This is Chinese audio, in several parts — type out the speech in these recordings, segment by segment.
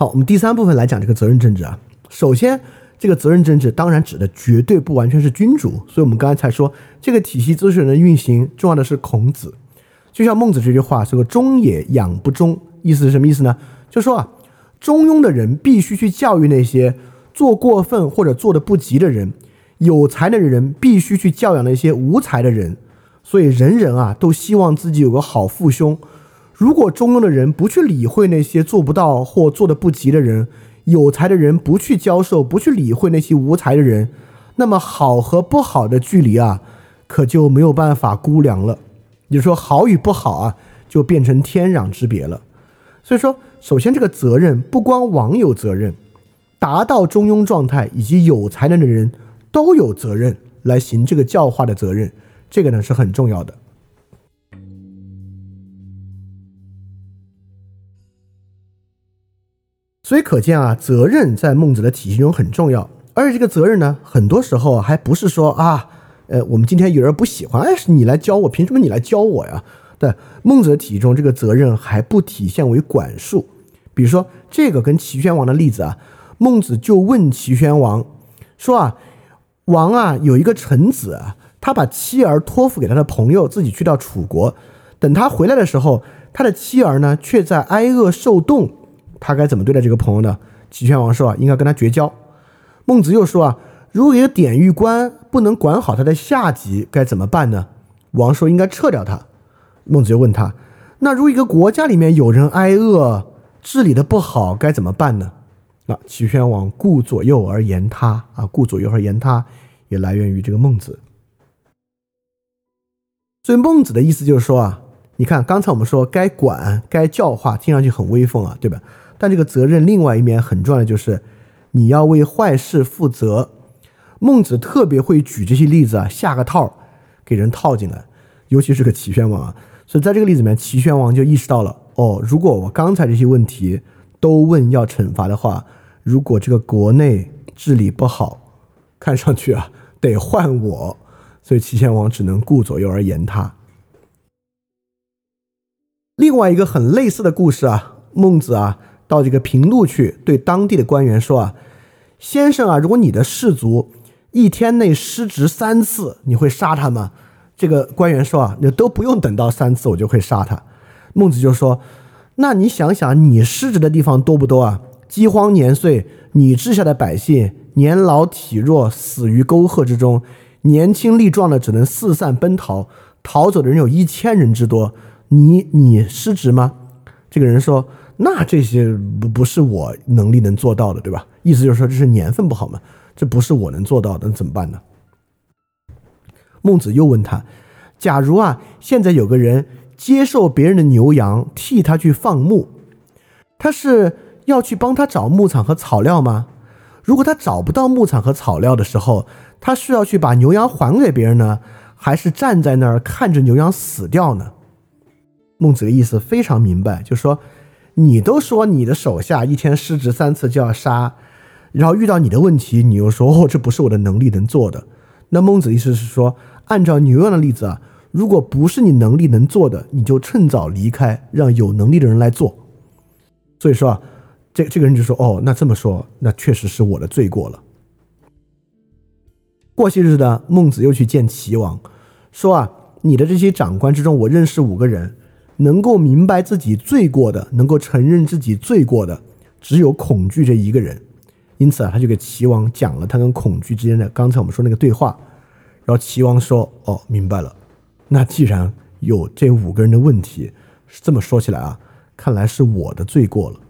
好，我们第三部分来讲这个责任政治啊。首先，这个责任政治当然指的绝对不完全是君主，所以我们刚才才说这个体系秩序的运行，重要的是孔子。就像孟子这句话说：“个忠也，养不忠。”意思是什么意思呢？就说啊，中庸的人必须去教育那些做过分或者做的不及的人；有才的人必须去教养那些无才的人。所以人人啊都希望自己有个好父兄。如果中庸的人不去理会那些做不到或做的不及的人，有才的人不去教授、不去理会那些无才的人，那么好和不好的距离啊，可就没有办法估量了。也就说，好与不好啊，就变成天壤之别了。所以说，首先这个责任不光王有责任，达到中庸状态以及有才能的人都有责任来行这个教化的责任。这个呢是很重要的。所以可见啊，责任在孟子的体系中很重要。而且这个责任呢，很多时候还不是说啊，呃，我们今天有人不喜欢，哎，是你来教我，凭什么你来教我呀？对，孟子的体系中，这个责任还不体现为管束。比如说这个跟齐宣王的例子啊，孟子就问齐宣王说啊，王啊有一个臣子啊。他把妻儿托付给他的朋友，自己去到楚国。等他回来的时候，他的妻儿呢却在挨饿受冻。他该怎么对待这个朋友呢？齐宣王说啊，应该跟他绝交。孟子又说啊，如果一个典狱官不能管好他的下级，该怎么办呢？王说应该撤掉他。孟子又问他，那如果一个国家里面有人挨饿，治理的不好，该怎么办呢？那，齐宣王顾左右而言他啊，顾左右而言他，也来源于这个孟子。所以孟子的意思就是说啊，你看刚才我们说该管该教化，听上去很威风啊，对吧？但这个责任另外一面很重要的就是你要为坏事负责。孟子特别会举这些例子啊，下个套给人套进来，尤其是个齐宣王啊。所以在这个例子里面，齐宣王就意识到了哦，如果我刚才这些问题都问要惩罚的话，如果这个国内治理不好，看上去啊 得换我。所以齐宣王只能顾左右而言他。另外一个很类似的故事啊，孟子啊到这个平陆去，对当地的官员说啊：“先生啊，如果你的士卒一天内失职三次，你会杀他吗？”这个官员说啊：“你都不用等到三次，我就会杀他。”孟子就说：“那你想想，你失职的地方多不多啊？饥荒年岁，你治下的百姓年老体弱，死于沟壑之中。”年轻力壮的只能四散奔逃，逃走的人有一千人之多。你你失职吗？这个人说：“那这些不不是我能力能做到的，对吧？”意思就是说这是年份不好嘛，这不是我能做到的，那怎么办呢？孟子又问他：“假如啊，现在有个人接受别人的牛羊，替他去放牧，他是要去帮他找牧场和草料吗？如果他找不到牧场和草料的时候？”他是要去把牛羊还给别人呢，还是站在那儿看着牛羊死掉呢？孟子的意思非常明白，就是说，你都说你的手下一天失职三次就要杀，然后遇到你的问题，你又说哦，这不是我的能力能做的。那孟子意思是说，按照牛羊的例子啊，如果不是你能力能做的，你就趁早离开，让有能力的人来做。所以说啊，这这个人就说哦，那这么说，那确实是我的罪过了。过些日子呢，孟子又去见齐王，说啊，你的这些长官之中，我认识五个人，能够明白自己罪过的，能够承认自己罪过的，只有恐惧这一个人。因此啊，他就给齐王讲了他跟恐惧之间的刚才我们说那个对话。然后齐王说：“哦，明白了。那既然有这五个人的问题，是这么说起来啊，看来是我的罪过了。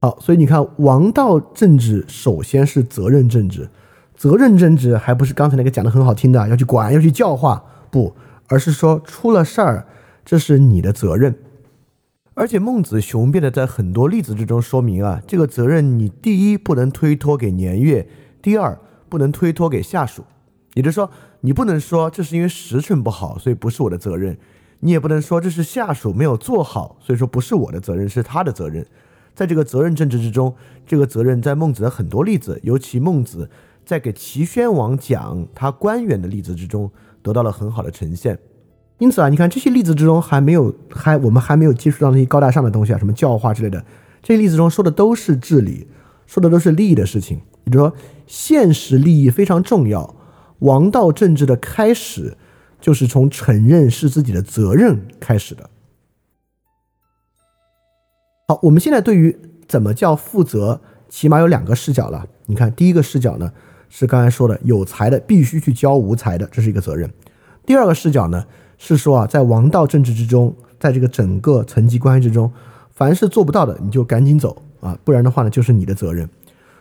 好，所以你看，王道政治首先是责任政治。”责任政治还不是刚才那个讲的很好听的，要去管，要去教化，不，而是说出了事儿，这是你的责任。而且孟子雄辩的在很多例子之中说明啊，这个责任你第一不能推脱给年月，第二不能推脱给下属。也就是说，你不能说这是因为时辰不好，所以不是我的责任；你也不能说这是下属没有做好，所以说不是我的责任，是他的责任。在这个责任政治之中，这个责任在孟子的很多例子，尤其孟子。在给齐宣王讲他官员的例子之中，得到了很好的呈现。因此啊，你看这些例子之中还没有还我们还没有接触到那些高大上的东西啊，什么教化之类的，这些例子中说的都是治理，说的都是利益的事情。也就是说，现实利益非常重要。王道政治的开始，就是从承认是自己的责任开始的。好，我们现在对于怎么叫负责，起码有两个视角了。你看，第一个视角呢，是刚才说的，有才的必须去教无才的，这是一个责任。第二个视角呢，是说啊，在王道政治之中，在这个整个层级关系之中，凡是做不到的，你就赶紧走啊，不然的话呢，就是你的责任。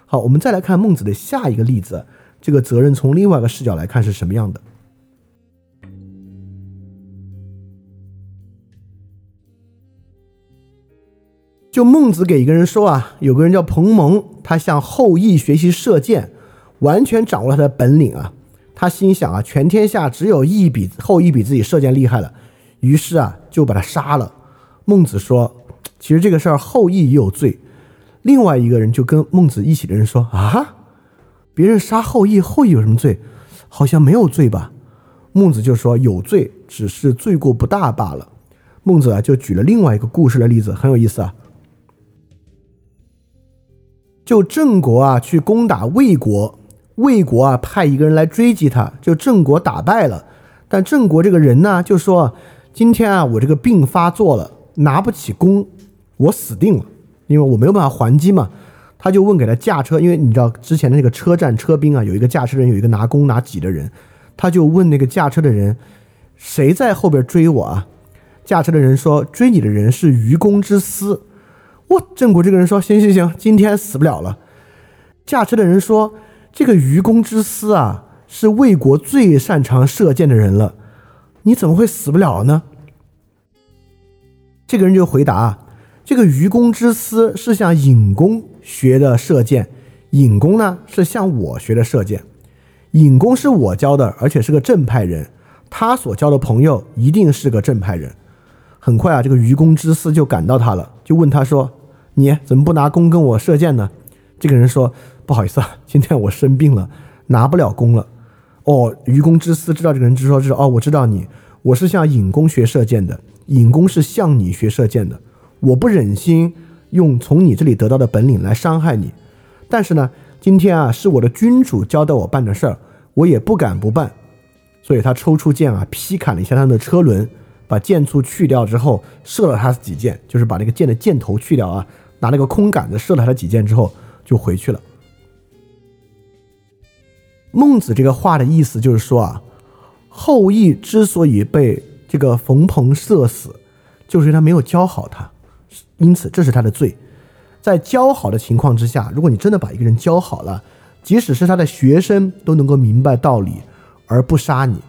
好，我们再来看孟子的下一个例子。这个责任从另外一个视角来看是什么样的？就孟子给一个人说啊，有个人叫彭蒙，他向后羿学习射箭，完全掌握了他的本领啊。他心想啊，全天下只有羿比后羿比自己射箭厉害了，于是啊，就把他杀了。孟子说，其实这个事儿后羿也有罪。另外一个人就跟孟子一起的人说啊。别人杀后羿，后羿有什么罪？好像没有罪吧？孟子就说有罪，只是罪过不大罢了。孟子啊，就举了另外一个故事的例子，很有意思啊。就郑国啊去攻打魏国，魏国啊派一个人来追击他，就郑国打败了。但郑国这个人呢，就说今天啊我这个病发作了，拿不起弓，我死定了，因为我没有办法还击嘛。他就问给他驾车，因为你知道之前的那个车站车兵啊，有一个驾车人，有一个拿弓拿戟的人，他就问那个驾车的人，谁在后边追我啊？驾车的人说，追你的人是愚公之私。哇，郑国这个人说，行行行，今天死不了了。驾车的人说，这个愚公之私啊，是魏国最擅长射箭的人了，你怎么会死不了呢？这个人就回答。这个愚公之私是向尹公学的射箭，尹公呢是向我学的射箭。尹公是我教的，而且是个正派人，他所交的朋友一定是个正派人。很快啊，这个愚公之私就赶到他了，就问他说：“你怎么不拿弓跟我射箭呢？”这个人说：“不好意思啊，今天我生病了，拿不了弓了。”哦，愚公之私知道这个人，就说：“知道哦，我知道你，我是向尹公学射箭的，尹公是向你学射箭的。”我不忍心用从你这里得到的本领来伤害你，但是呢，今天啊是我的君主交代我办的事儿，我也不敢不办。所以他抽出剑啊，劈砍了一下他的车轮，把箭簇去掉之后，射了他几箭，就是把那个箭的箭头去掉啊，拿那个空杆子射了他几箭之后就回去了。孟子这个话的意思就是说啊，后羿之所以被这个冯鹏射死，就是因为他没有教好他。因此，这是他的罪。在教好的情况之下，如果你真的把一个人教好了，即使是他的学生都能够明白道理而不杀你，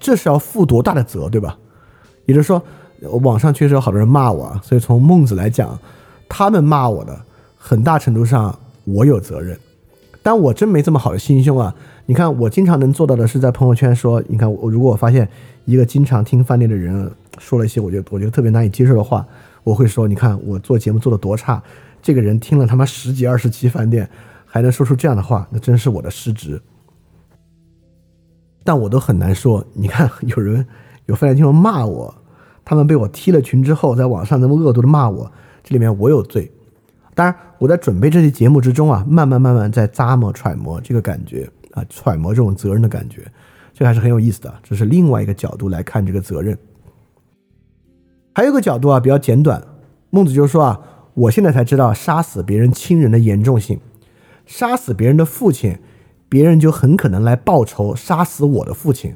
这是要负多大的责，对吧？也就是说，网上确实有好多人骂我啊，所以从孟子来讲，他们骂我的很大程度上我有责任。但我真没这么好的心胸啊！你看，我经常能做到的是在朋友圈说，你看我如果我发现一个经常听饭店的人说了一些我觉得我觉得特别难以接受的话。我会说，你看我做节目做的多差，这个人听了他妈十几二十期饭店，还能说出这样的话，那真是我的失职。但我都很难说，你看有人有饭店听众骂我，他们被我踢了群之后，在网上那么恶毒的骂我，这里面我有罪。当然，我在准备这期节目之中啊，慢慢慢慢在咂摸揣摩这个感觉啊，揣摩这种责任的感觉，这还是很有意思的。这是另外一个角度来看这个责任。还有个角度啊，比较简短。孟子就说啊，我现在才知道杀死别人亲人的严重性。杀死别人的父亲，别人就很可能来报仇，杀死我的父亲。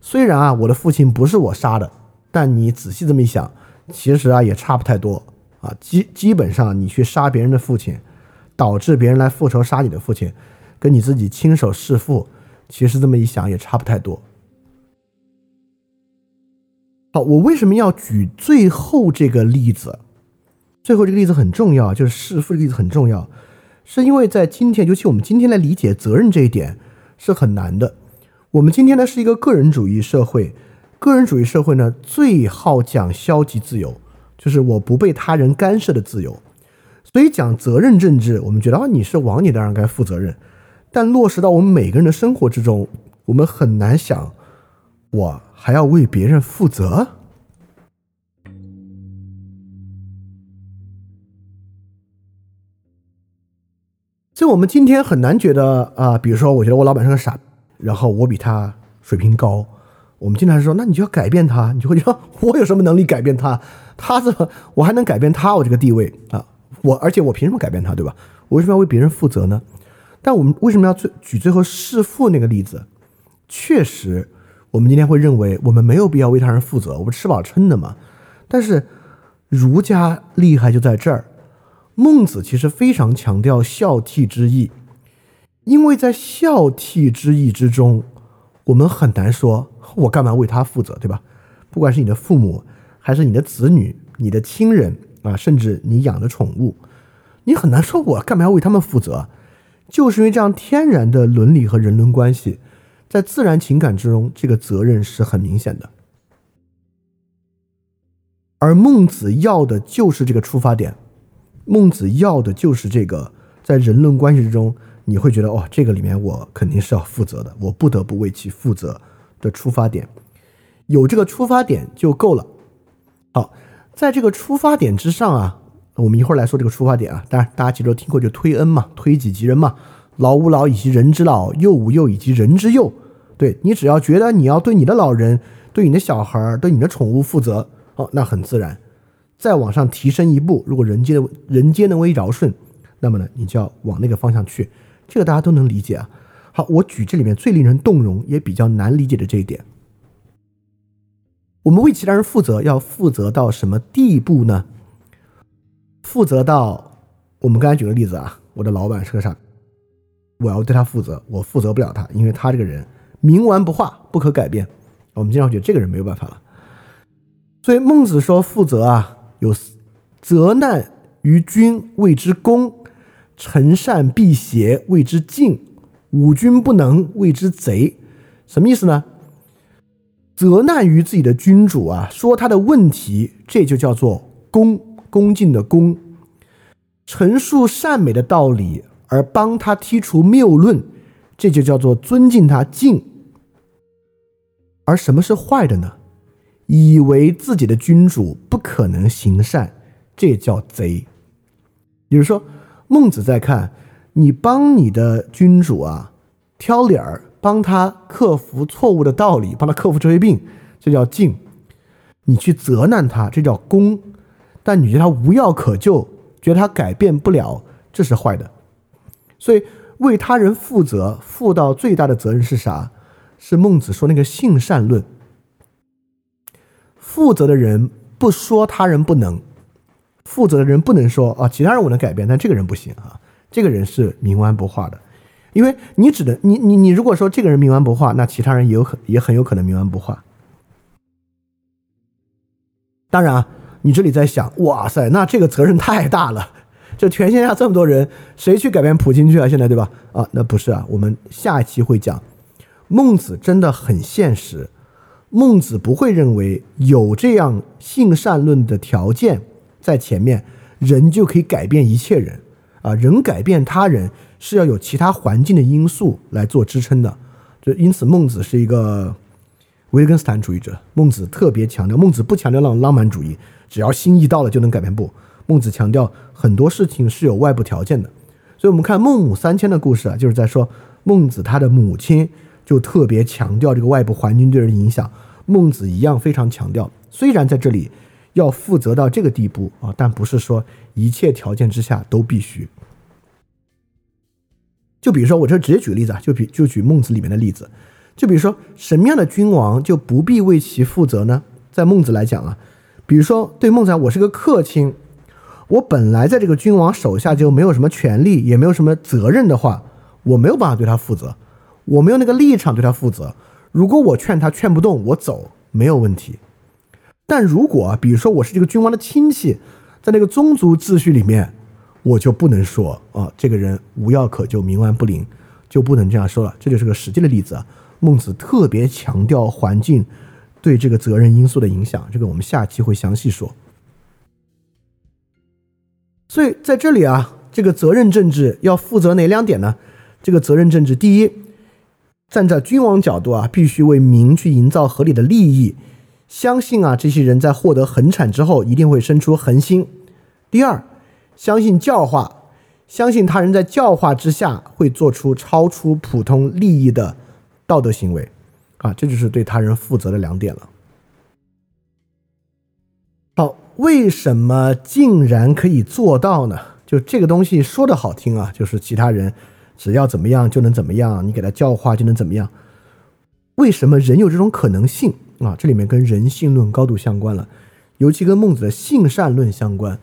虽然啊，我的父亲不是我杀的，但你仔细这么一想，其实啊也差不太多啊。基基本上，你去杀别人的父亲，导致别人来复仇杀你的父亲，跟你自己亲手弑父，其实这么一想也差不太多。好，我为什么要举最后这个例子？最后这个例子很重要，就是弑父的例子很重要，是因为在今天，尤其我们今天来理解责任这一点是很难的。我们今天呢是一个个人主义社会，个人主义社会呢最好讲消极自由，就是我不被他人干涉的自由。所以讲责任政治，我们觉得啊你是王，你当然该负责任。但落实到我们每个人的生活之中，我们很难想我。还要为别人负责？所以我们今天很难觉得啊、比如说我觉得我老板是个傻，然后我比他水平高，我们经常说，那你就要改变他，你就会觉得我有什么能力改变他？他怎么我还能改变他？我这个地位啊，我而且我凭什么改变他，对吧？我为什么要为别人负责呢？但我们为什么要最举最后弑父那个例子？确实，我们今天会认为我们没有必要为他人负责，我们吃饱撑的嘛。但是儒家厉害就在这儿，孟子其实非常强调孝悌之义，因为在孝悌之义之中，我们很难说我干嘛为他负责，对吧？不管是你的父母，还是你的子女、你的亲人啊，甚至你养的宠物，你很难说我干嘛要为他们负责，就是因为这样天然的伦理和人伦关系，在自然情感之中，这个责任是很明显的。而孟子要的就是这个出发点，孟子要的就是这个，在人伦关系之中，你会觉得哦，这个里面我肯定是要负责的，我不得不为其负责的出发点，有这个出发点就够了。好，在这个出发点之上啊，我们一会儿来说这个出发点啊。当然，大家其实都听过，就推恩嘛，推己及人嘛，老吾老以及人之老，幼吾幼以及人之幼。对你只要觉得你要对你的老人、对你的小孩、对你的宠物负责，哦，那很自然。再往上提升一步，如果人间的人间能为尧舜，那么呢，你就要往那个方向去。这个大家都能理解啊。好，我举这里面最令人动容也比较难理解的这一点。我们为其他人负责，要负责到什么地步呢？负责到我们刚才举的例子啊，我的老板是个傻，我要对他负责，我负责不了他，因为他这个人冥顽不化，不可改变。我们经常觉得这个人没有办法了。所以孟子说负责啊，有责难于君谓之公，臣善避邪谓之敬，吾君不能谓之贼。什么意思呢？责难于自己的君主啊，说他的问题，这就叫做恭，恭敬的恭；陈述善美的道理，而帮他剔除谬论，这就叫做尊敬他敬。而什么是坏的呢？以为自己的君主不可能行善，这叫贼。也就是说，孟子在看你帮你的君主啊挑理儿。帮他克服错误的道理，帮他克服这些病，这叫敬；你去责难他，这叫功。但你觉得他无药可救，觉得他改变不了，这是坏的。所以为他人负责，负到最大的责任是啥？是孟子说那个性善论。负责的人不说他人不能，负责的人不能说啊，其他人我能改变，但这个人不行啊，这个人是冥顽不化的。因为你只能你你你如果说这个人冥顽不化，那其他人也有可也很有可能冥顽不化。当然啊，你这里在想，哇塞，那这个责任太大了，就全天下这么多人，谁去改变普京去啊？现在对吧？啊，那不是啊，我们下一期会讲，孟子真的很现实，孟子不会认为有这样性善论的条件在前面，人就可以改变一切人啊，人改变他人。是要有其他环境的因素来做支撑的，就因此孟子是一个维根斯坦主义者。孟子特别强调，孟子不强调浪浪漫主义，只要心意到了就能改变不。孟子强调很多事情是有外部条件的，所以我们看孟母三迁的故事啊，就是在说孟子他的母亲就特别强调这个外部环境对人的影响。孟子一样非常强调，虽然在这里要负责到这个地步啊，但不是说一切条件之下都必须。就比如说，我这直接举个例子啊，就比就举孟子里面的例子，就比如说什么样的君王就不必为其负责呢？在孟子来讲啊，比如说对孟子来讲，我是个客卿，我本来在这个君王手下就没有什么权利，也没有什么责任的话，我没有办法对他负责，我没有那个立场对他负责。如果我劝他劝不动，我走没有问题。但如果比如说我是这个君王的亲戚，在那个宗族秩序里面。我就不能说啊，这个人无药可救，冥顽不灵，就不能这样说了。这就是个实际的例子啊。孟子特别强调环境对这个责任因素的影响，这个我们下期会详细说。所以在这里啊，这个责任政治要负责哪两点呢？这个责任政治，第一，站在君王角度啊，必须为民去营造合理的利益，相信啊，这些人在获得恒产之后，一定会生出恒心。第二。相信教化，相信他人在教化之下会做出超出普通利益的道德行为，啊，这就是对他人负责的两点了。好，为什么竟然可以做到呢？就这个东西说的好听啊，就是其他人只要怎么样就能怎么样，你给他教化就能怎么样。为什么人有这种可能性啊？这里面跟人性论高度相关了，尤其跟孟子的性善论相关。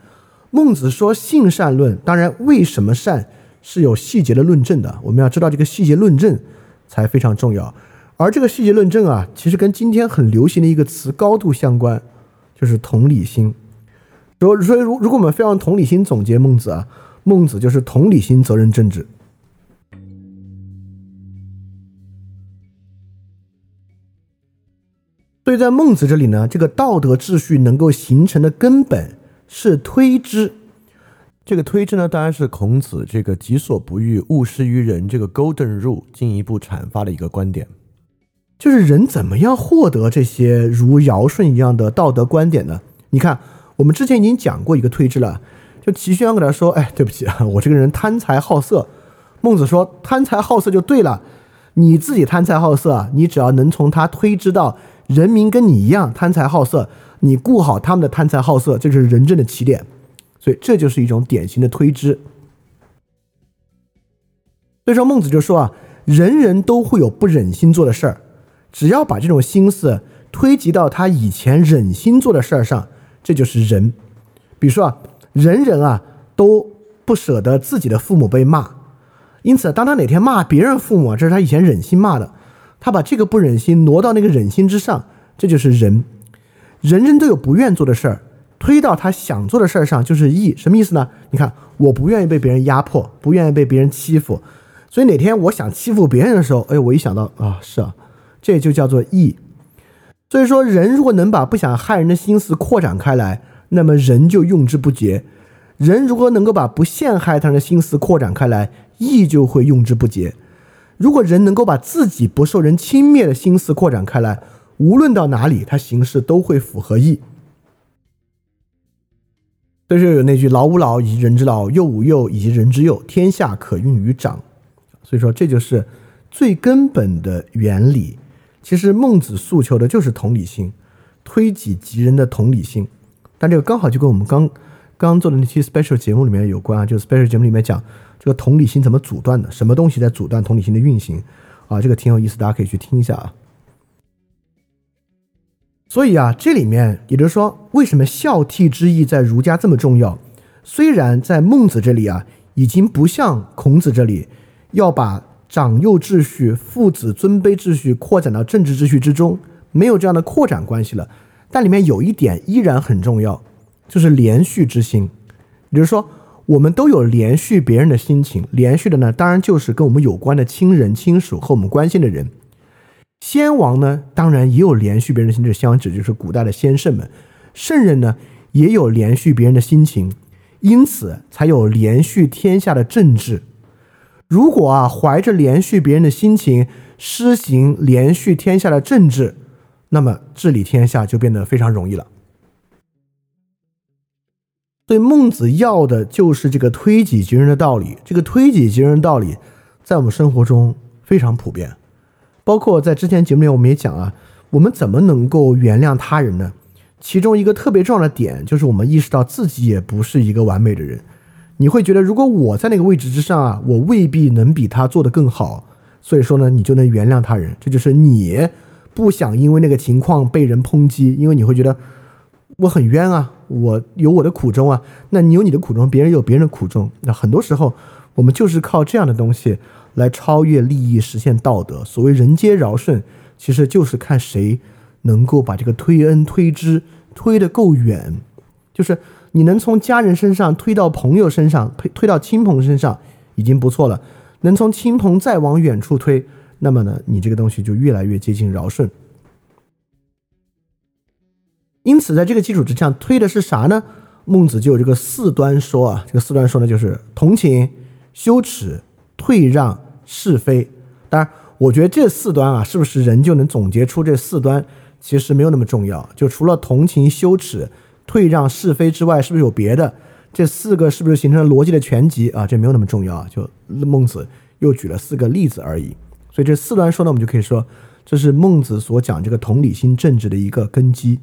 孟子说性善论，当然为什么善是有细节的论证的，我们要知道这个细节论证才非常重要。而这个细节论证啊，其实跟今天很流行的一个词高度相关，就是同理心。所所以，如如果我们非要用同理心总结孟子啊，孟子就是同理心责任政治。所以在孟子这里呢，这个道德秩序能够形成的根本是推之。这个推之呢，当然是孔子这个“己所不欲，勿施于人”这个 Golden Rule 进一步阐发的一个观点，就是人怎么样获得这些如尧舜一样的道德观点呢？你看。我们之前已经讲过一个推之了，就齐宣王给他说：“哎，对不起啊，我这个人贪财好色。”孟子说：“贪财好色就对了，你自己贪财好色，你只要能从他推知到人民跟你一样贪财好色，你顾好他们的贪财好色，这就是仁政的起点。所以这就是一种典型的推之。所以说孟子就说啊，人人都会有不忍心做的事儿，只要把这种心思推及到他以前忍心做的事儿上。”这就是人，比如说啊，人人啊都不舍得自己的父母被骂，因此当他哪天骂别人父母，这是他以前忍心骂的，他把这个不忍心挪到那个忍心之上，这就是人。人人都有不愿做的事儿，推到他想做的事儿上就是义，什么意思呢？你看，我不愿意被别人压迫，不愿意被别人欺负，所以哪天我想欺负别人的时候，哎，我一想到啊，是啊，这就叫做义。所以说，人如果能把不想害人的心思扩展开来，那么人就用之不竭；人如果能够把不陷害他人的心思扩展开来，义就会用之不竭。如果人能够把自己不受人轻蔑的心思扩展开来，无论到哪里，他行事都会符合义。所以说有那句“老吾老以及人之老，幼吾幼以及人之幼，天下可用于长”。所以说，这就是最根本的原理。其实孟子诉求的就是同理心，推己及人的同理心。但这个刚好就跟我们刚刚做的那期 special 节目里面有关啊，就 special 节目里面讲这个同理心怎么阻断的，什么东西在阻断同理心的运行啊？这个挺有意思，大家可以去听一下啊。所以啊，这里面也就是说，为什么孝悌之义在儒家这么重要？虽然在孟子这里啊，已经不像孔子这里要把。长幼秩序、父子尊卑秩序扩展到政治秩序之中，没有这样的扩展关系了。但里面有一点依然很重要，就是连续之心。也就是说，我们都有连续别人的心情，连续的呢，当然就是跟我们有关的亲人、亲属和我们关心的人。先王呢，当然也有连续别人的心，这先王指就是古代的先圣们。圣人呢，也有连续别人的心情，因此才有连续天下的政治。如果啊，怀着连续别人的心情施行连续天下的政治，那么治理天下就变得非常容易了。所以孟子要的就是这个推己及人的道理。这个推己及人的道理，在我们生活中非常普遍。包括在之前节目里我们也讲啊，我们怎么能够原谅他人呢？其中一个特别重要的点，就是我们意识到自己也不是一个完美的人。你会觉得，如果我在那个位置之上啊，我未必能比他做得更好。所以说呢，你就能原谅他人。这就是你不想因为那个情况被人抨击，因为你会觉得我很冤啊，我有我的苦衷啊。那你有你的苦衷，别人有别人的苦衷。那很多时候，我们就是靠这样的东西来超越利益，实现道德。所谓人皆尧舜，其实就是看谁能够把这个推恩推之推得够远，就是。你能从家人身上推到朋友身上，推推到亲朋身上，已经不错了。能从亲朋再往远处推，那么呢，你这个东西就越来越接近尧舜。因此，在这个基础之上，推的是啥呢？孟子就有这个四端说啊，这个四端说呢，就是同情、羞耻、退让、是非。当然，我觉得这四端啊，是不是人就能总结出这四端？其实没有那么重要。就除了同情、羞耻。退让是非之外，是不是有别的？这四个是不是形成了逻辑的全集啊？这没有那么重要啊，就孟子又举了四个例子而已。所以这四端说呢，我们就可以说，这是孟子所讲这个同理心政治的一个根基。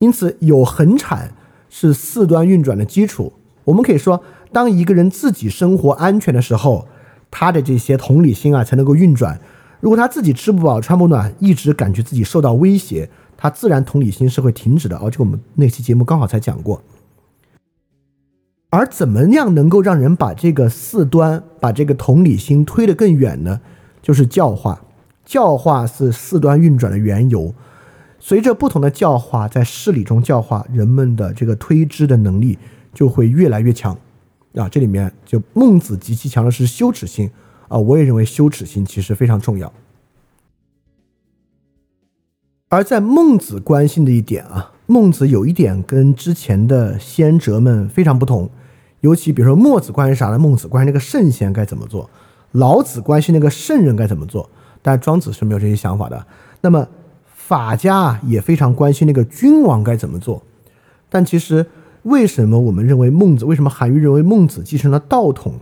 因此，有恒产是四端运转的基础。我们可以说，当一个人自己生活安全的时候，他的这些同理心啊才能够运转。如果他自己吃不饱穿不暖，一直感觉自己受到威胁，他自然同理心是会停止的。而且我们那期节目刚好才讲过。而怎么样能够让人把这个四端、把这个同理心推得更远呢？就是教化。教化是四端运转的缘由。随着不同的教化，在事理中教化人们的这个推知的能力就会越来越强。啊，这里面就孟子极其强的是羞耻心啊，我也认为羞耻心其实非常重要。而在孟子关心的一点啊，孟子有一点跟之前的先哲们非常不同。尤其比如说墨子关心啥呢？孟子关心那个圣贤该怎么做，老子关心那个圣人该怎么做，但庄子是没有这些想法的。那么法家也非常关心那个君王该怎么做。但其实为什么我们认为孟子？为什么韩愈认为孟子继承了道统？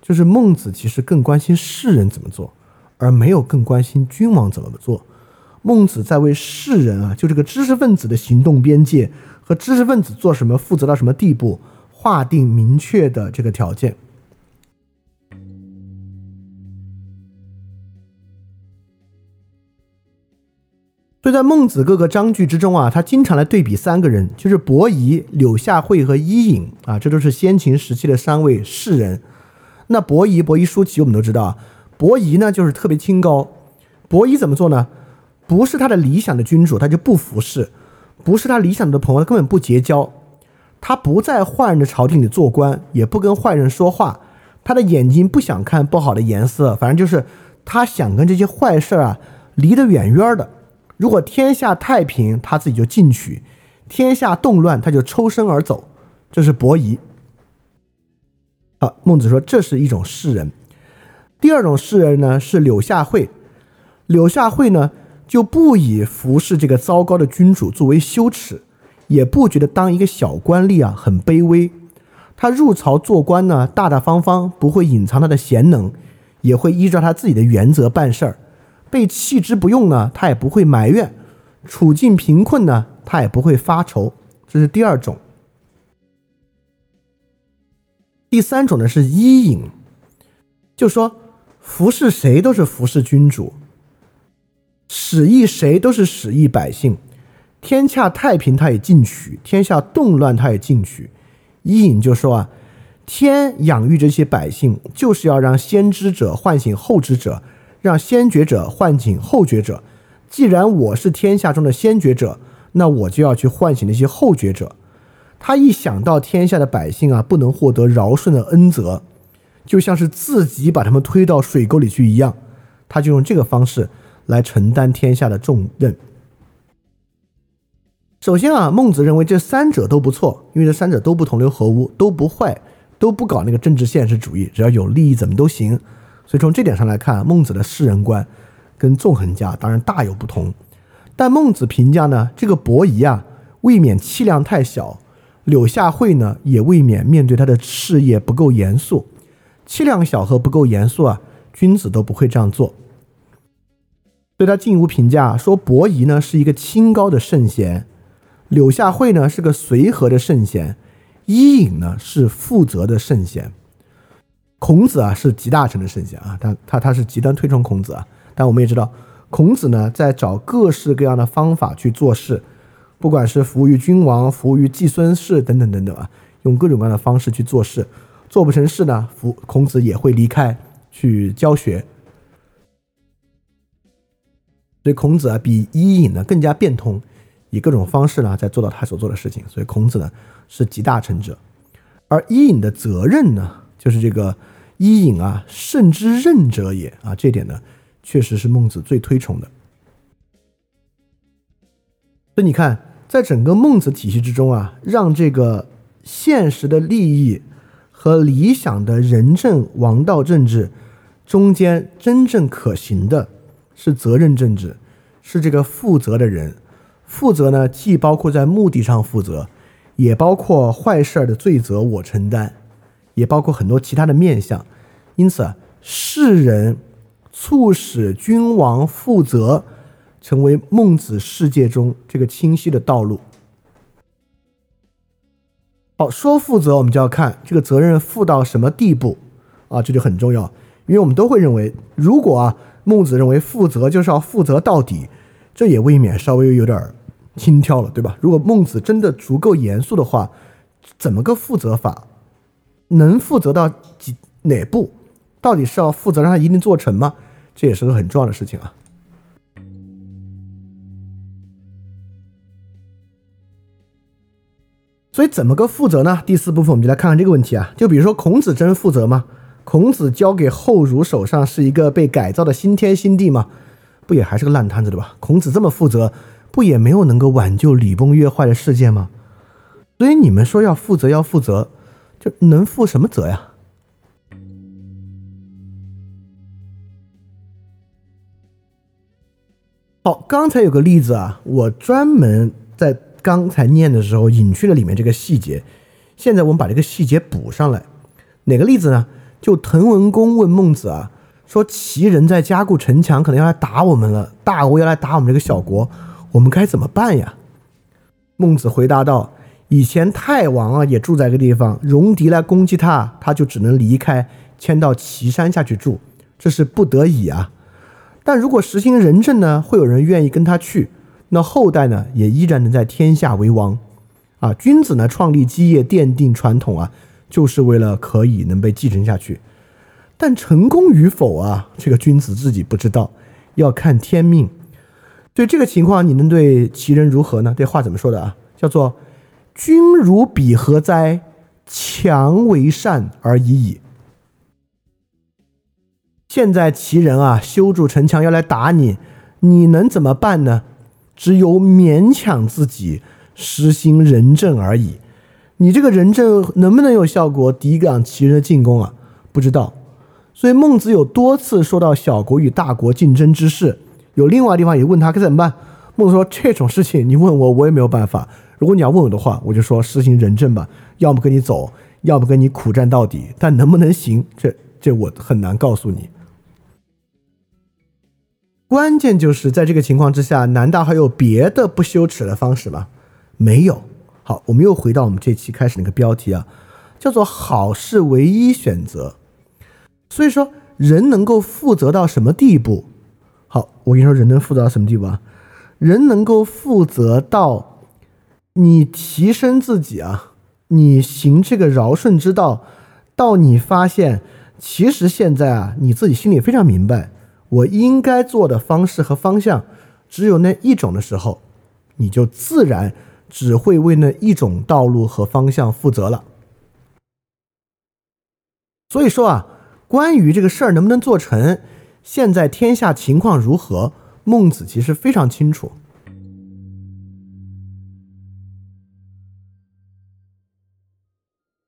就是孟子其实更关心世人怎么做，而没有更关心君王怎么做。孟子在为世人啊，就这个知识分子的行动边界和知识分子做什么负责到什么地步。划定明确的这个条件，所以在孟子各个章句之中啊，他经常来对比三个人，就是伯夷、柳下惠和伊尹啊，这都是先秦时期的三位士人。那伯夷，伯夷叔齐，我们都知道，伯夷呢就是特别清高。伯夷怎么做呢？不是他的理想的君主，他就不服侍；不是他理想的朋友，他根本不结交。他不在坏人的朝廷里做官，也不跟坏人说话。他的眼睛不想看不好的颜色，反正就是他想跟这些坏事啊离得远远的。如果天下太平，他自己就进取；天下动乱，他就抽身而走。这是伯夷。啊，孟子说这是一种士人。第二种士人呢是柳下惠。柳下惠呢就不以服侍这个糟糕的君主作为羞耻。也不觉得当一个小官吏啊很卑微，他入朝做官呢，大大方方，不会隐藏他的贤能，也会依照他自己的原则办事儿。被弃之不用呢，他也不会埋怨；处境贫困呢，他也不会发愁。这是第二种。第三种呢是伊尹，就说服侍谁都是服侍君主，使役谁都是使役百姓。天下太平，他也进取；天下动乱，他也进取。伊尹就说啊：“天养育这些百姓，就是要让先知者唤醒后知者，让先觉者唤醒后觉者。既然我是天下中的先觉者，那我就要去唤醒那些后觉者。”他一想到天下的百姓啊，不能获得尧舜的恩泽，就像是自己把他们推到水沟里去一样，他就用这个方式来承担天下的重任。首先啊，孟子认为这三者都不错，因为这三者都不同流合污，都不坏，都不搞那个政治现实主义，只要有利益怎么都行。所以从这点上来看，孟子的世人观跟纵横家当然大有不同。但孟子评价呢，这个伯夷啊，未免气量太小；柳下惠呢，也未免面对他的事业不够严肃。气量小和不够严肃啊，君子都不会这样做。对他进一步评价说，伯夷呢是一个清高的圣贤。柳下惠呢是个随和的圣贤，伊尹呢是负责的圣贤，孔子啊是集大成的圣贤啊，他他他是极端推崇孔子啊。但我们也知道，孔子呢在找各式各样的方法去做事，不管是服务于君王、服务于季孙氏等等等等啊，用各种各样的方式去做事，做不成事呢，服孔子也会离开去教学。所以孔子啊比伊尹呢更加变通。以各种方式呢，在做到他所做的事情，所以孔子呢是集大成者，而伊尹的责任呢，就是这个伊尹啊，圣之任者也啊，这点呢，确实是孟子最推崇的。所以你看，在整个孟子体系之中啊，让这个现实的利益和理想的仁政王道政治中间真正可行的，是责任政治，是这个负责的人。负责呢，既包括在目的上负责，也包括坏事儿的罪责我承担，也包括很多其他的面相。因此，世人促使君王负责，成为孟子世界中这个清晰的道路。好，说负责，我们就要看这个责任负到什么地步啊，这就很重要。因为我们都会认为，如果啊，孟子认为负责就是要负责到底，这也未免稍微有点轻佻了，对吧？如果孟子真的足够严肃的话，怎么个负责法？能负责到几哪步？到底是要负责让他一定做成吗？这也是个很重要的事情啊。所以怎么个负责呢？第四部分我们就来看看这个问题啊。就比如说孔子真负责吗？孔子交给后儒手上是一个被改造的新天新地吗？不也还是个烂摊子对吧？孔子这么负责，不也没有能够挽救礼崩乐坏的事件吗？所以你们说要负责要负责，就能负什么责呀？好，刚才有个例子啊，我专门在。刚才念的时候隐去了里面这个细节，现在我们把这个细节补上来。哪个例子呢？就滕文公问孟子啊，说齐人在加固城墙，可能要来打我们了，大国要来打我们这个小国，我们该怎么办呀？孟子回答道：以前太王啊也住在一个地方，戎狄来攻击他，他就只能离开，迁到岐山下去住，这是不得已啊。但如果实行仁政呢，会有人愿意跟他去。那后代呢，也依然能在天下为王，啊，君子呢创立基业，奠定传统啊，就是为了可以能被继承下去。但成功与否啊，这个君子自己不知道，要看天命。对这个情况，你能对其人如何呢？这话怎么说的啊？叫做“君如彼何哉？强为善而已矣。”现在齐人啊修筑城墙要来打你，你能怎么办呢？只有勉强自己实行仁政而已。你这个仁政能不能有效果，抵挡齐人的进攻啊？不知道。所以孟子有多次说到小国与大国竞争之事，有另外地方也问他该怎么办。孟子说：“这种事情你问我，我也没有办法。如果你要问我的话，我就说实行仁政吧，要么跟你走，要么跟你苦战到底。但能不能行，这这我很难告诉你。”关键就是在这个情况之下，难道还有别的不羞耻的方式吗？没有。好，我们又回到我们这期开始那个标题啊，叫做“好是唯一选择”。所以说，人能够负责到什么地步？好，我跟你说，人能负责到什么地步啊？人能够负责到你提升自己啊，你行这个尧舜之道，到你发现其实现在啊，你自己心里非常明白。我应该做的方式和方向，只有那一种的时候，你就自然只会为那一种道路和方向负责了。所以说啊，关于这个事儿能不能做成，现在天下情况如何，孟子其实非常清楚。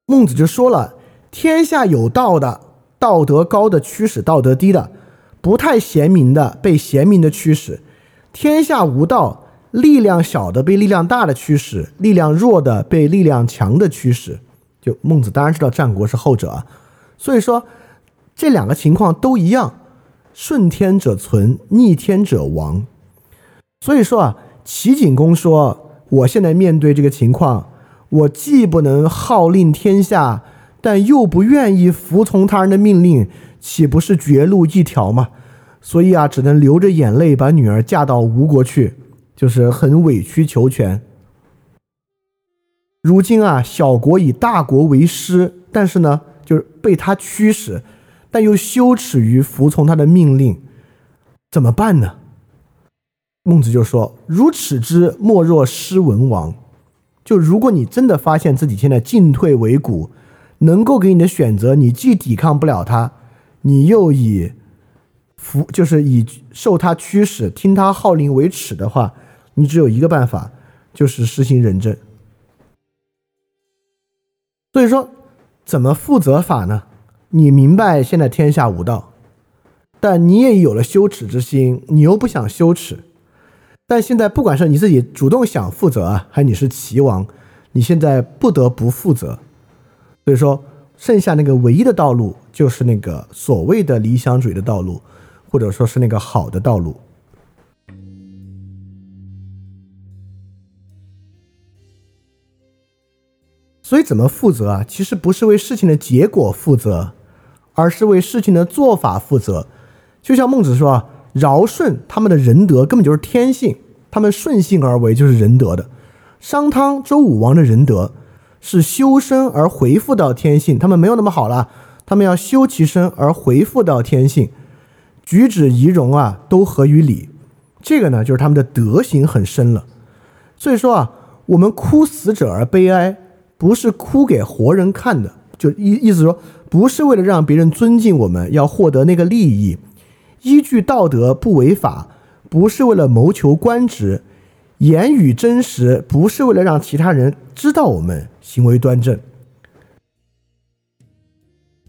孟子就说了：天下有道的，道德高的驱使道德低的。不太贤明的被贤明的驱使，天下无道，力量小的被力量大的驱使，力量弱的被力量强的驱使。就孟子当然知道战国是后者啊，所以说这两个情况都一样，顺天者存，逆天者亡。所以说啊，齐景公说，我现在面对这个情况，我既不能号令天下，但又不愿意服从他人的命令。岂不是绝路一条吗？所以啊，只能流着眼泪把女儿嫁到吴国去，就是很委曲求全。如今啊，小国以大国为师，但是呢，就是被他驱使，但又羞耻于服从他的命令，怎么办呢？孟子就说：“如耻之，莫若失文王。”就如果你真的发现自己现在进退维谷，能够给你的选择，你既抵抗不了他。你又以服，就是以受他驱使、听他号令为耻的话，你只有一个办法，就是实行仁政。所以说，怎么负责法呢？你明白现在天下无道，但你也有了羞耻之心，你又不想羞耻。但现在不管是你自己主动想负责啊，还是你是齐王，你现在不得不负责。所以说，剩下那个唯一的道路就是那个所谓的理想主义的道路，或者说是那个好的道路。所以怎么负责啊？其实不是为事情的结果负责，而是为事情的做法负责。就像孟子说啊，尧舜他们的仁德根本就是天性，他们顺性而为就是仁德的。商汤、周武王的仁德是修身而回复到天性，他们没有那么好了，他们要修其身而回复到天性，举止仪容啊都合于礼。这个呢，就是他们的德行很深了。所以说啊，我们哭死者而悲哀。不是哭给活人看的，就意意思说，不是为了让别人尊敬我们，要获得那个利益，依据道德不违法，不是为了谋求官职，言语真实，不是为了让其他人知道我们行为端正。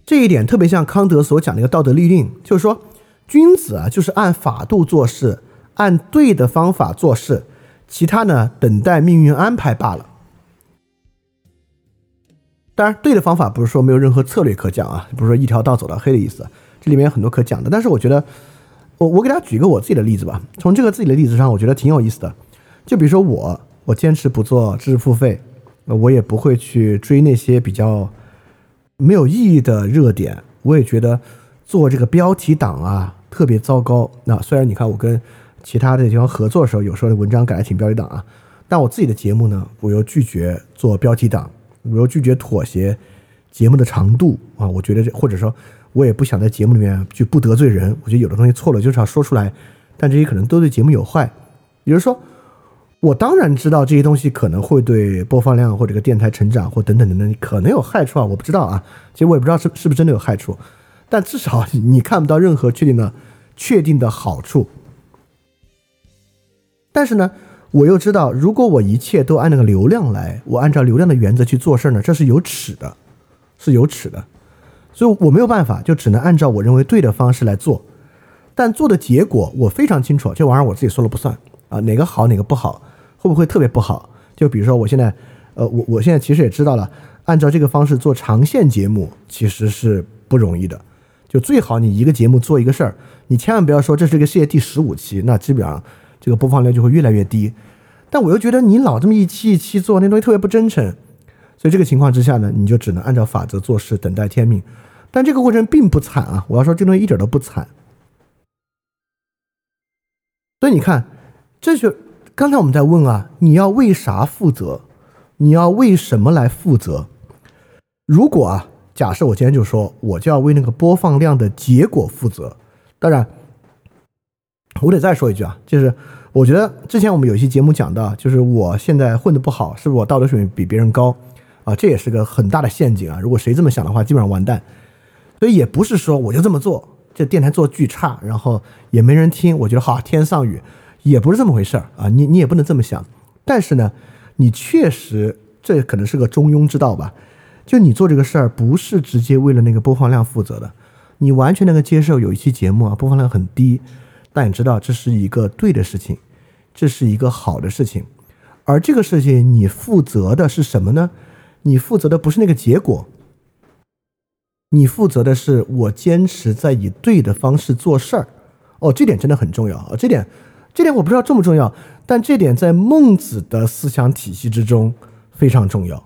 这一点特别像康德所讲的一个道德律令，就是说，君子啊，就是按法度做事，按对的方法做事，其他呢，等待命运安排罢了。当然，对的方法不是说没有任何策略可讲啊，不是说一条道走到黑的意思。这里面有很多可讲的，但是我觉得，我我给大家举一个我自己的例子吧。从这个自己的例子上，我觉得挺有意思的。就比如说我，我坚持不做知识付费，那我也不会去追那些比较没有意义的热点。我也觉得做这个标题党啊特别糟糕。那虽然你看我跟其他的地方合作的时候，有时候的文章改的挺标题党啊，但我自己的节目呢，我又拒绝做标题党。我又拒绝妥协节目的长度啊，我觉得这或者说，我也不想在节目里面去不得罪人。我觉得有的东西错了就是要说出来，但这些可能都对节目有坏。比如说，我当然知道这些东西可能会对播放量或者个电台成长或等等等等可能有害处啊，我不知道啊，其实我也不知道是是不是真的有害处，但至少你看不到任何确定的确定的好处。但是呢？我又知道，如果我一切都按那个流量来，我按照流量的原则去做事呢，这是有耻的，是有耻的，所以我没有办法，就只能按照我认为对的方式来做。但做的结果我非常清楚，这玩意儿我自己说了不算啊，哪个好哪个不好，会不会特别不好？就比如说我现在，呃，我我现在其实也知道了，按照这个方式做长线节目其实是不容易的，就最好你一个节目做一个事儿，你千万不要说这是个世界第十五期，那基本上。这个播放量就会越来越低，但我又觉得你老这么一期一期做那东西特别不真诚，所以这个情况之下呢，你就只能按照法则做事，等待天命。但这个过程并不惨啊！我要说这东西一点都不惨。所以你看，这就刚才我们在问啊，你要为啥负责？你要为什么来负责？如果啊，假设我今天就说我就要为那个播放量的结果负责，当然。我得再说一句啊，就是我觉得之前我们有一期节目讲到，就是我现在混得不好，是不是我道德水平比别人高啊？这也是个很大的陷阱啊！如果谁这么想的话，基本上完蛋。所以也不是说我就这么做，这电台做巨差，然后也没人听，我觉得好天上雨，也不是这么回事儿啊！你你也不能这么想。但是呢，你确实这可能是个中庸之道吧？就你做这个事儿，不是直接为了那个播放量负责的，你完全能够接受有一期节目啊播放量很低。但你知道这是一个对的事情，这是一个好的事情，而这个事情你负责的是什么呢？你负责的不是那个结果，你负责的是我坚持在以对的方式做事儿。哦，这点真的很重要啊！这点，这点我不知道重不重要，但这点在孟子的思想体系之中非常重要。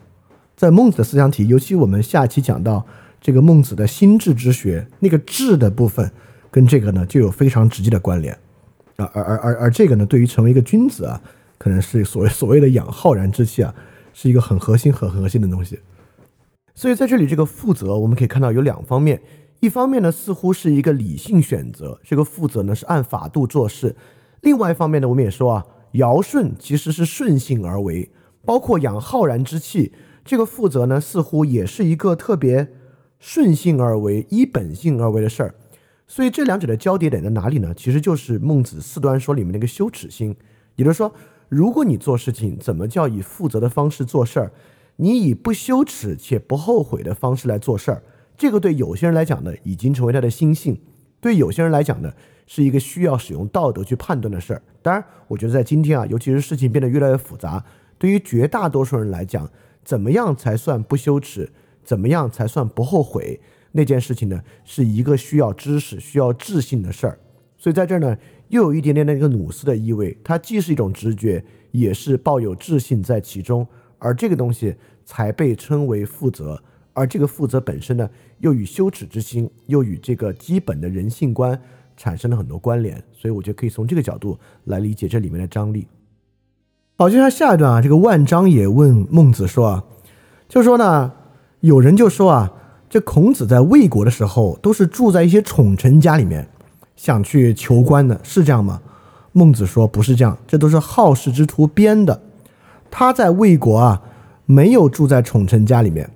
在孟子的思想体，尤其我们下期讲到这个孟子的心智之学那个智的部分。跟这个呢就有非常直接的关联，啊，而而而而这个呢，对于成为一个君子啊，可能是所谓所谓的养浩然之气啊，是一个很核心、很核心的东西。所以在这里，这个负责我们可以看到有两方面，一方面呢似乎是一个理性选择，这个负责呢是按法度做事；另外一方面呢，我们也说啊，尧舜其实是顺性而为，包括养浩然之气，这个负责呢似乎也是一个特别顺性而为、依本性而为的事儿。所以这两者的交叠点在哪里呢？其实就是孟子四端说里面那个羞耻心，也就是说，如果你做事情怎么叫以负责的方式做事儿，你以不羞耻且不后悔的方式来做事儿，这个对有些人来讲呢，已经成为他的心性；对有些人来讲呢，是一个需要使用道德去判断的事儿。当然，我觉得在今天啊，尤其是事情变得越来越复杂，对于绝大多数人来讲，怎么样才算不羞耻？怎么样才算不后悔？那件事情呢，是一个需要知识、需要智性的事儿。所以在这儿呢，又有一点点那个努斯的意味。它既是一种直觉，也是抱有智性在其中。而这个东西才被称为负责。而这个负责本身呢，又与羞耻之心，又与这个基本的人性观产生了很多关联。所以我觉得可以从这个角度来理解这里面的张力。好，接下来下一段啊，这个万章也问孟子说啊，就说呢，有人就说啊，这孔子在魏国的时候都是住在一些宠臣家里面，想去求官的，是这样吗？孟子说不是这样，这都是好事之徒编的。他在魏国啊，没有住在宠臣家里面。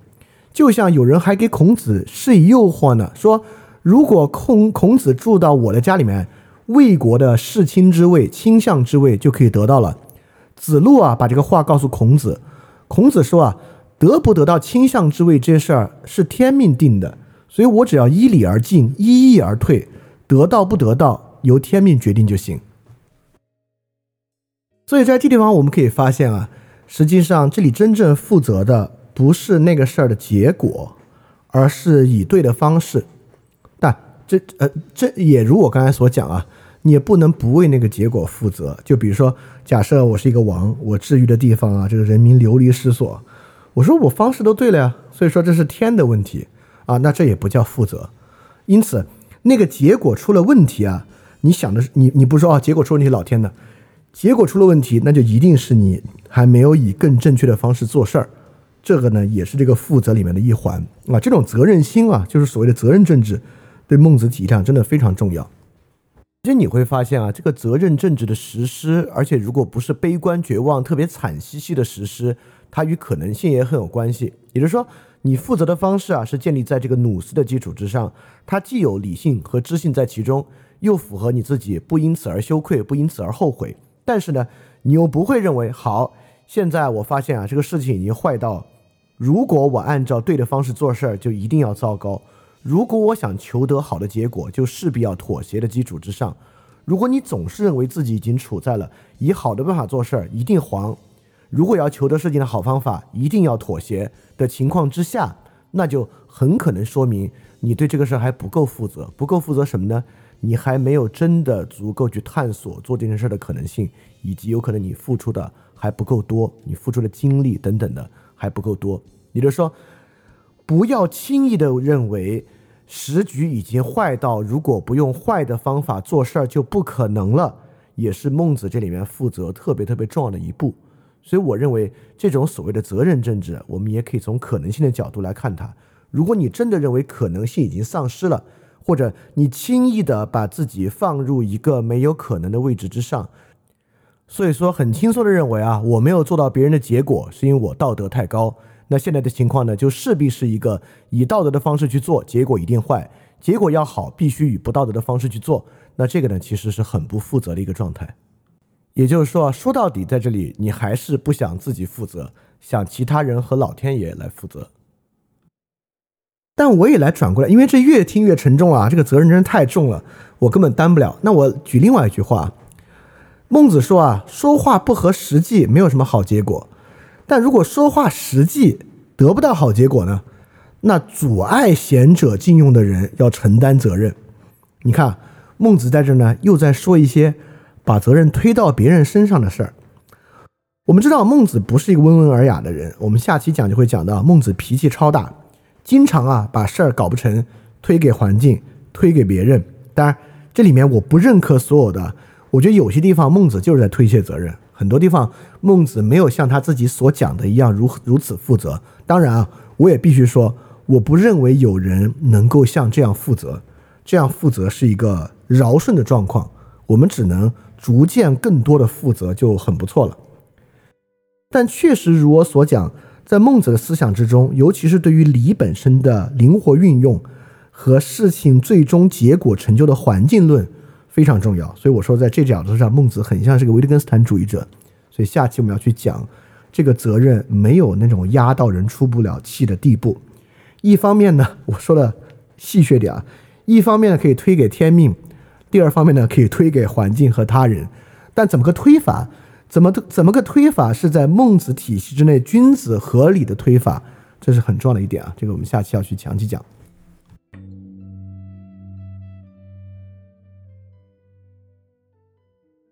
就像有人还给孔子施以诱惑呢，说如果孔孔子住到我的家里面，魏国的世卿之位、卿相之位就可以得到了。子路啊，把这个话告诉孔子，孔子说啊，得不得到卿相之位这事儿是天命定的，所以我只要依礼而进，依义而退，得到不得到由天命决定就行。所以在这地方我们可以发现啊，实际上这里真正负责的。不是那个事儿的结果，而是以对的方式。这呃，这也如我刚才所讲啊，你也不能不为那个结果负责。就比如说，假设我是一个王，我治愈的地方啊，这个人民流离失所，我说我方式都对了呀，所以说这是天的问题啊，那这也不叫负责。因此，那个结果出了问题啊，你想的是你你不说啊，结果出问题老天的，结果出了问题，那就一定是你还没有以更正确的方式做事儿。这个呢，也是这个负责里面的一环啊。这种责任心啊，就是所谓的责任政治，对孟子体谅真的非常重要。其实你会发现啊，这个责任政治的实施，而且如果不是悲观绝望、特别惨兮兮的实施，它与可能性也很有关系。也就是说，你负责的方式啊，是建立在这个努斯的基础之上，它既有理性和知性在其中，又符合你自己不因此而羞愧、不因此而后悔。但是呢，你又不会认为，好，现在我发现啊，这个事情已经坏到。如果我按照对的方式做事儿，就一定要糟糕；如果我想求得好的结果，就势必要妥协的基础之上。如果你总是认为自己已经处在了以好的办法做事儿一定黄，如果要求得事情的好方法一定要妥协的情况之下，那就很可能说明你对这个事儿还不够负责。不够负责什么呢？你还没有真的足够去探索做这件事儿的可能性，以及有可能你付出的还不够多，你付出的精力等等的。还不够多，也就是说，不要轻易的认为时局已经坏到如果不用坏的方法做事儿就不可能了，也是孟子这里面负责特别特别重要的一步。所以我认为这种所谓的责任政治，我们也可以从可能性的角度来看它。如果你真的认为可能性已经丧失了，或者你轻易的把自己放入一个没有可能的位置之上。所以说，很轻松的认为啊，我没有做到别人的结果，是因为我道德太高。那现在的情况呢，就势必是一个以道德的方式去做，结果一定坏。结果要好，必须以不道德的方式去做。那这个呢，其实是很不负责的一个状态。也就是说，说到底，在这里你还是不想自己负责，想其他人和老天爷来负责。但我也来转过来，因为这越听越沉重啊，这个责任真是太重了，我根本担不了。那我举另外一句话。孟子说啊，说话不合实际，没有什么好结果。但如果说话实际得不到好结果呢？那阻碍贤者禁用的人要承担责任。你看，孟子在这呢，又在说一些把责任推到别人身上的事儿。我们知道孟子不是一个温文尔雅的人，我们下期讲就会讲到，孟子脾气超大，经常啊把事儿搞不成推给环境，推给别人。当然，这里面我不认可所有的。我觉得有些地方孟子就是在推卸责任，很多地方孟子没有像他自己所讲的一样如如此负责。当然啊，我也必须说，我不认为有人能够像这样负责，这样负责是一个饶顺的状况。我们只能逐渐更多的负责就很不错了。但确实如我所讲，在孟子的思想之中，尤其是对于礼本身的灵活运用和事情最终结果成就的环境论。非常重要，所以我说，在这角度上，孟子很像是个维特根斯坦主义者。所以下期我们要去讲这个责任没有那种压到人出不了气的地步。一方面呢，我说的戏谑点啊，一方面呢可以推给天命，第二方面呢可以推给环境和他人。但怎么个推法？怎么怎么个推法是在孟子体系之内君子合理的推法？这是很重要的一点啊，这个我们下期要去详细讲。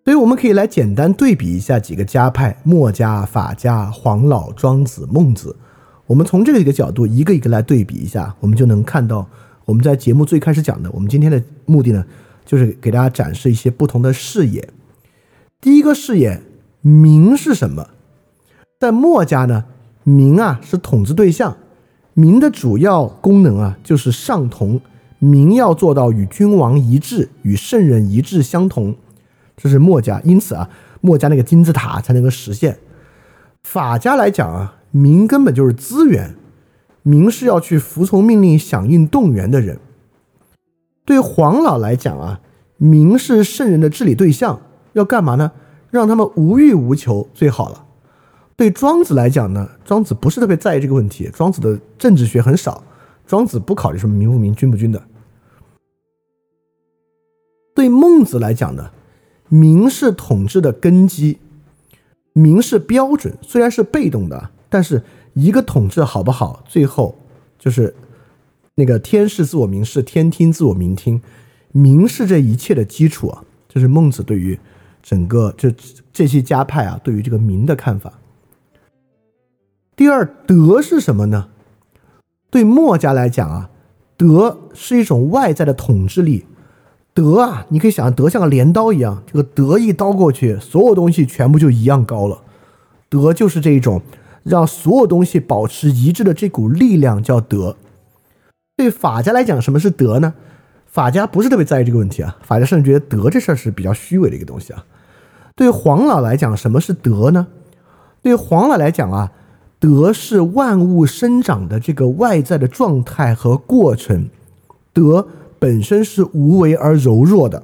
所以我们可以来简单对比一下几个家派：墨家、法家、黄老、庄子、孟子。我们从这个一个角度一个一个来对比一下，我们就能看到我们在节目最开始讲的。我们今天的目的呢，就是给大家展示一些不同的视野。第一个视野，名是什么？在墨家呢？民啊是统治对象，民的主要功能啊就是上同，民要做到与君王一致，与圣人一致相同，这是墨家。因此啊，墨家那个金字塔才能够实现。法家来讲啊，民根本就是资源，民是要去服从命令、响应动员的人。对黄老来讲啊，民是圣人的治理对象，要干嘛呢？让他们无欲无求最好了。对庄子来讲呢，庄子不是特别在意这个问题。庄子的政治学很少，庄子不考虑什么民不民、君不君的。对孟子来讲呢，民是统治的根基，民是标准。虽然是被动的，但是一个统治好不好，最后就是那个天是自我民视，天听自我民听，民是这一切的基础啊。这是孟子对于整个这这些家派啊，对于这个民的看法。第二，德是什么呢？对墨家来讲啊，德是一种外在的统治力。德啊，你可以想象，德像个镰刀一样，这个德一刀过去，所有东西全部就一样高了。德就是这一种让所有东西保持一致的这股力量，叫德。对法家来讲，什么是德呢？法家不是特别在意这个问题啊，法家甚至觉得德这事儿是比较虚伪的一个东西啊。对黄老来讲，什么是德呢？对黄老来讲啊。德是万物生长的这个外在的状态和过程，德本身是无为而柔弱的，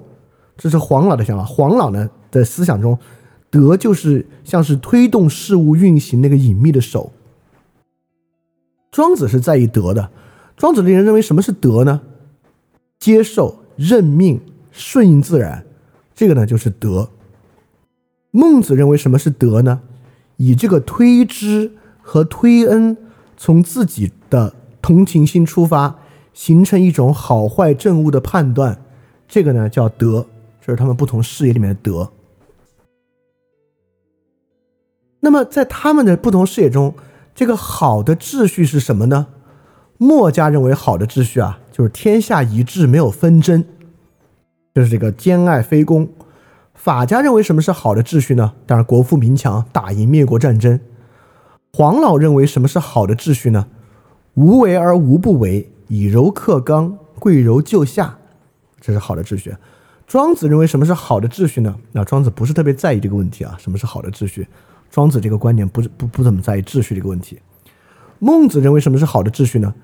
这是黄老的想法。黄老呢的思想中，德就是像是推动事物运行那个隐秘的手。庄子是在意德的，庄子的人认为什么是德呢？接受、认命、顺应自然，这个呢就是德。孟子认为什么是德呢？以这个推知。和推恩从自己的同情心出发，形成一种好坏正误的判断，这个呢叫德，这是他们不同视野里面的德。那么在他们的不同视野中，这个好的秩序是什么呢？墨家认为好的秩序啊，就是天下一致，没有纷争，就是这个兼爱非攻。法家认为什么是好的秩序呢？当然国富民强，打赢灭国战争。黄老认为什么是好的秩序呢？无为而无不为，以柔克刚，贵柔就下，这是好的秩序。庄子认为什么是好的秩序呢？那庄子不是特别在意这个问题啊，什么是好的秩序？庄子这个观点不不不怎么在意秩序这个问题。孟子认为什么是好的秩序呢？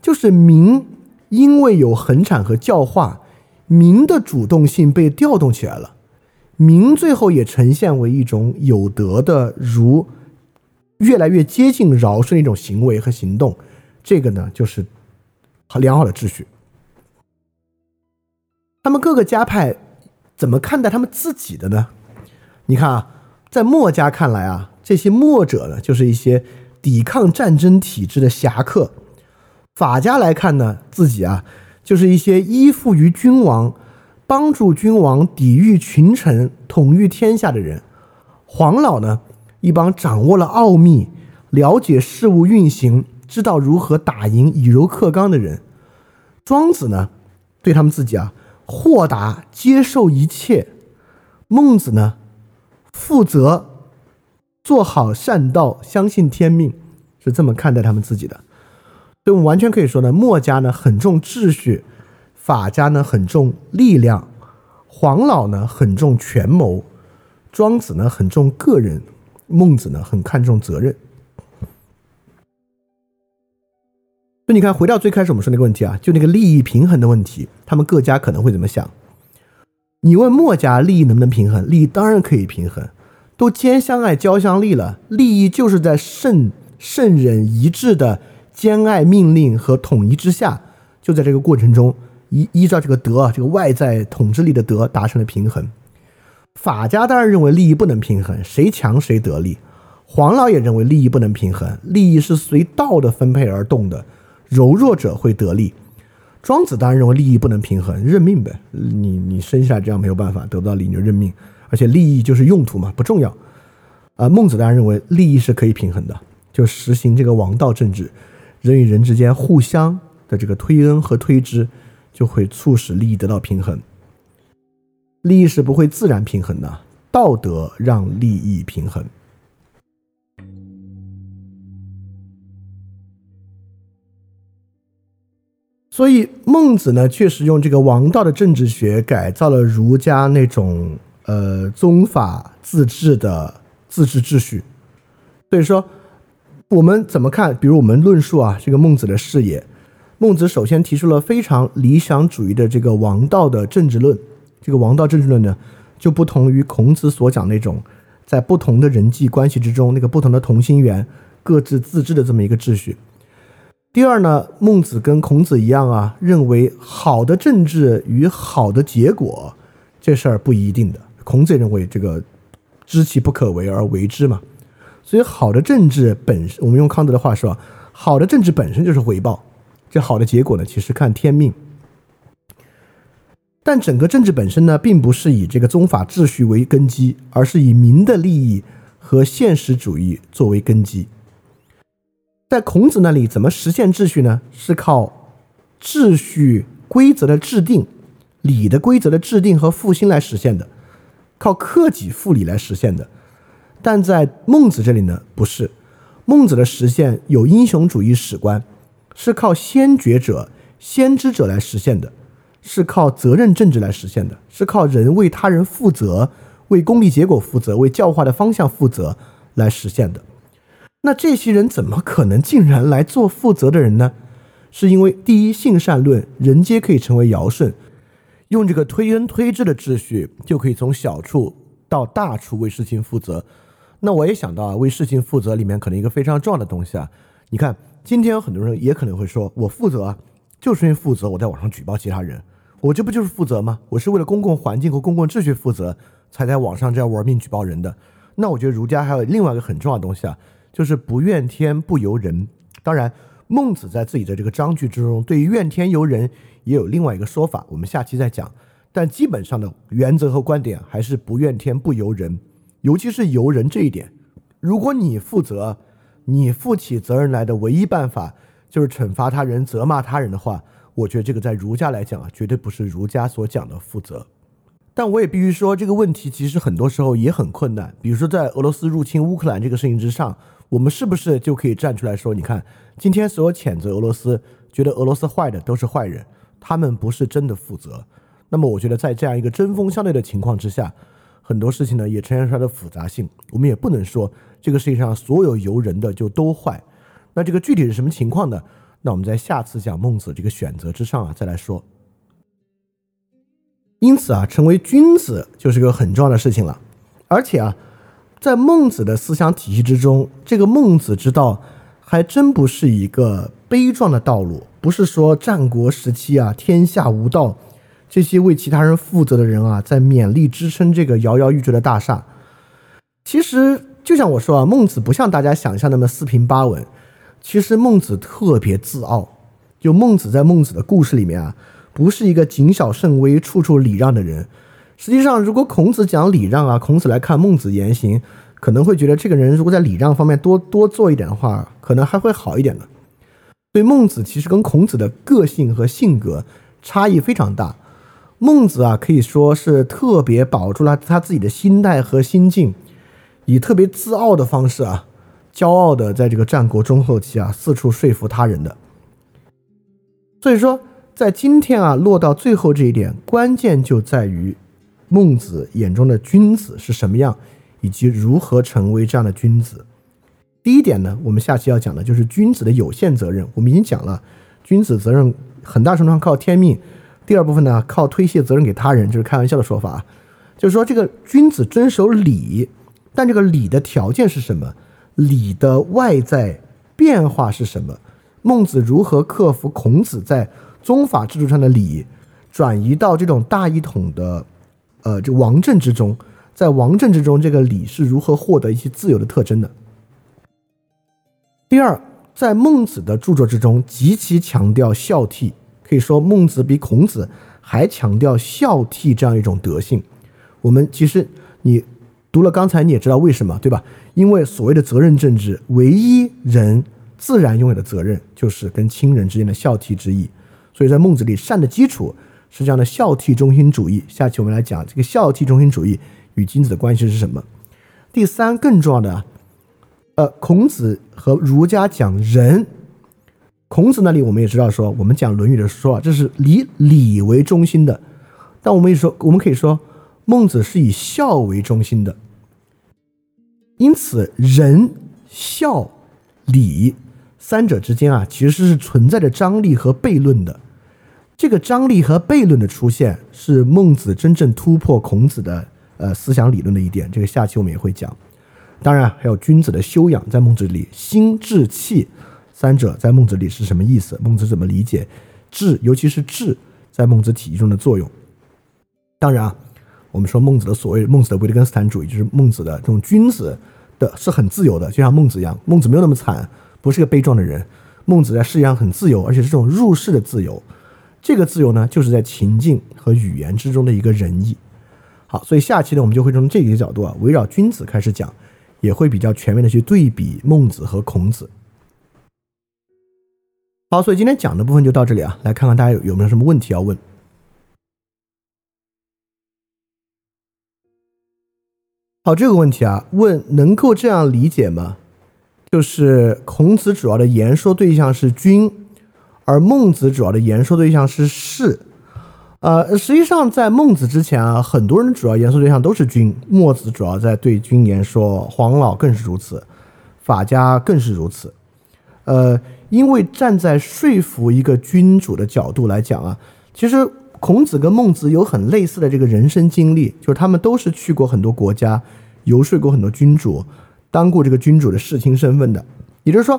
就是民因为有恒产和教化，民的主动性被调动起来了，民最后也呈现为一种有德的如。越来越接近尧舜的一种行为和行动，这个呢就是和良好的秩序。他们各个家派怎么看待他们自己的呢？你看啊，在墨家看来啊，这些墨者呢就是一些抵抗战争体制的侠客；法家来看呢，自己啊就是一些依附于君王、帮助君王抵御群臣、统御天下的人；黄老呢。一帮掌握了奥秘、了解事物运行、知道如何打赢、以柔克刚的人，庄子呢，对他们自己啊，豁达接受一切；孟子呢，负责做好善道，相信天命，是这么看待他们自己的。所以我们完全可以说呢，墨家呢很重秩序，法家呢很重力量，黄老呢很重权谋，庄子呢很重个人。孟子呢，很看重责任。所以你看，回到最开始我们说那个问题啊，就那个利益平衡的问题，他们各家可能会怎么想？你问墨家利益能不能平衡？利益当然可以平衡，都兼相爱、交相利了，利益就是在圣圣人一致的兼爱命令和统一之下，就在这个过程中依依照这个德，这个外在统治力的德达成了平衡。法家当然认为利益不能平衡，谁强谁得利。黄老也认为利益不能平衡，利益是随道的分配而动的，柔弱者会得利。庄子当然认为利益不能平衡，认命呗。你你生下来这样没有办法得不到利益就认命，而且利益就是用途嘛，不重要。啊，孟子当然认为利益是可以平衡的，就实行这个王道政治，人与人之间互相的这个推恩和推之，就会促使利益得到平衡。利益是不会自然平衡的，道德让利益平衡。所以孟子呢，确实用这个王道的政治学改造了儒家那种呃宗法自治的自治秩序。所以说，我们怎么看？比如我们论述啊，这个孟子的视野，孟子首先提出了非常理想主义的这个王道的政治论。这个王道政治论呢，就不同于孔子所讲那种在不同的人际关系之中，那个不同的同心圆各自自治的这么一个秩序。第二呢，孟子跟孔子一样啊，认为好的政治与好的结果这事儿不一定的。孔子也认为这个知其不可为而为之嘛，所以好的政治本身，我们用康德的话说，好的政治本身就是回报。这好的结果呢，其实看天命。但整个政治本身呢，并不是以这个宗法秩序为根基，而是以民的利益和现实主义作为根基。在孔子那里，怎么实现秩序呢？是靠秩序规则的制定、礼的规则的制定和复兴来实现的，靠克己复礼来实现的。但在孟子这里呢，不是。孟子的实现有英雄主义史观，是靠先觉者、先知者来实现的，是靠责任政治来实现的，是靠人为他人负责、为功利结果负责、为教化的方向负责来实现的。那这些人怎么可能竟然来做负责的人呢？是因为第一，性善论，人皆可以成为尧舜，用这个推恩推智的秩序，就可以从小处到大处为事情负责。那我也想到啊，为事情负责里面可能一个非常重要的东西啊。你看，今天有很多人也可能会说，我负责啊，就是因为负责，我在网上举报其他人，我这不就是负责吗？我是为了公共环境和公共秩序负责，才在网上这样玩命举报人的。那我觉得儒家还有另外一个很重要的东西啊。就是不怨天不尤人。当然，孟子在自己的这个章句之中，对于怨天尤人也有另外一个说法，我们下期再讲。但基本上的原则和观点还是不怨天不尤人，尤其是尤人这一点。如果你负责，你负起责任来的唯一办法就是惩罚他人、责骂他人的话，我觉得这个在儒家来讲啊，绝对不是儒家所讲的负责。但我也必须说，这个问题其实很多时候也很困难。比如说，在俄罗斯入侵乌克兰这个事情之上。我们是不是就可以站出来说：“你看，今天所有谴责俄罗斯、觉得俄罗斯坏的都是坏人，他们不是真的负责。”那么，我觉得在这样一个针锋相对的情况之下，很多事情呢也呈现出来的复杂性。我们也不能说这个世界上所有由人的就都坏。那这个具体是什么情况呢？那我们在下次讲孟子这个选择之上啊再来说。因此啊，成为君子就是个很重要的事情了，而且啊。在孟子的思想体系之中，这个孟子之道还真不是一个悲壮的道路，不是说战国时期啊，天下无道，这些为其他人负责的人啊，在勉力支撑这个摇摇欲坠的大厦。其实，就像我说啊，孟子不像大家想象那么四平八稳，其实孟子特别自傲。就孟子在孟子的故事里面啊，不是一个谨小慎微、处处礼让的人。实际上，如果孔子讲礼让啊，孔子来看孟子言行，可能会觉得这个人如果在礼让方面多多做一点的话，可能还会好一点的。所以孟子其实跟孔子的个性和性格差异非常大。孟子啊，可以说是特别保住了他自己的心态和心境，以特别自傲的方式啊，骄傲的在这个战国中后期啊，四处说服他人的。所以说，在今天啊，落到最后这一点，关键就在于。孟子眼中的君子是什么样，以及如何成为这样的君子？第一点呢，我们下期要讲的就是君子的有限责任。我们已经讲了，君子责任很大程度上靠天命。第二部分呢，靠推卸责任给他人，就是开玩笑的说法啊，就是说这个君子遵守礼，但这个礼的条件是什么？礼的外在变化是什么？孟子如何克服孔子在宗法制度上的礼，转移到这种大一统的？呃，这王政之中，在王政之中，这个礼是如何获得一些自由的特征的。第二，在孟子的著作之中，极其强调孝悌，可以说孟子比孔子还强调孝悌这样一种德性。我们其实你读了刚才你也知道为什么，对吧？因为所谓的责任政治，唯一人自然拥有的责任就是跟亲人之间的孝悌之意。所以在孟子里，善的基础是这样的孝悌中心主义。下期我们来讲这个孝悌中心主义与君子的关系是什么。第三，更重要的啊，呃，孔子和儒家讲仁。孔子那里我们也知道说，我们讲《论语》的时候啊，这是以礼为中心的。但我们也说，我们可以说。孟子是以孝为中心的，因此仁、孝、礼三者之间啊，其实是存在着张力和悖论的。这个张力和悖论的出现，是孟子真正突破孔子的呃思想理论的一点。这个下期我们也会讲。当然，还有君子的修养，在孟子里，心、志、气三者在孟子里是什么意思？孟子怎么理解志，尤其是志在孟子体系中的作用？当然啊。我们说孟子的所谓孟子的维特根斯坦主义，就是孟子的这种君子的是很自由的，就像孟子一样。孟子没有那么惨，不是个悲壮的人。孟子在世界上很自由，而且是这种入世的自由。这个自由呢，就是在情境和语言之中的一个仁义。好，所以下期呢，我们就会从这几个角度啊，围绕君子开始讲，也会比较全面的去对比孟子和孔子。好，所以今天讲的部分就到这里啊，来看看大家有有没有什么问题要问。好，这个问题啊，问能够这样理解吗？就是孔子主要的言说对象是君，而孟子主要的言说对象是士。呃，实际上在孟子之前啊，很多人主要言说对象都是君。墨子主要在对君言说，黄老更是如此，法家更是如此。呃，因为站在说服一个君主的角度来讲啊，其实。孔子跟孟子有很类似的这个人生经历，就是他们都是去过很多国家，游说过很多君主，当过这个君主的世卿身份的。也就是说，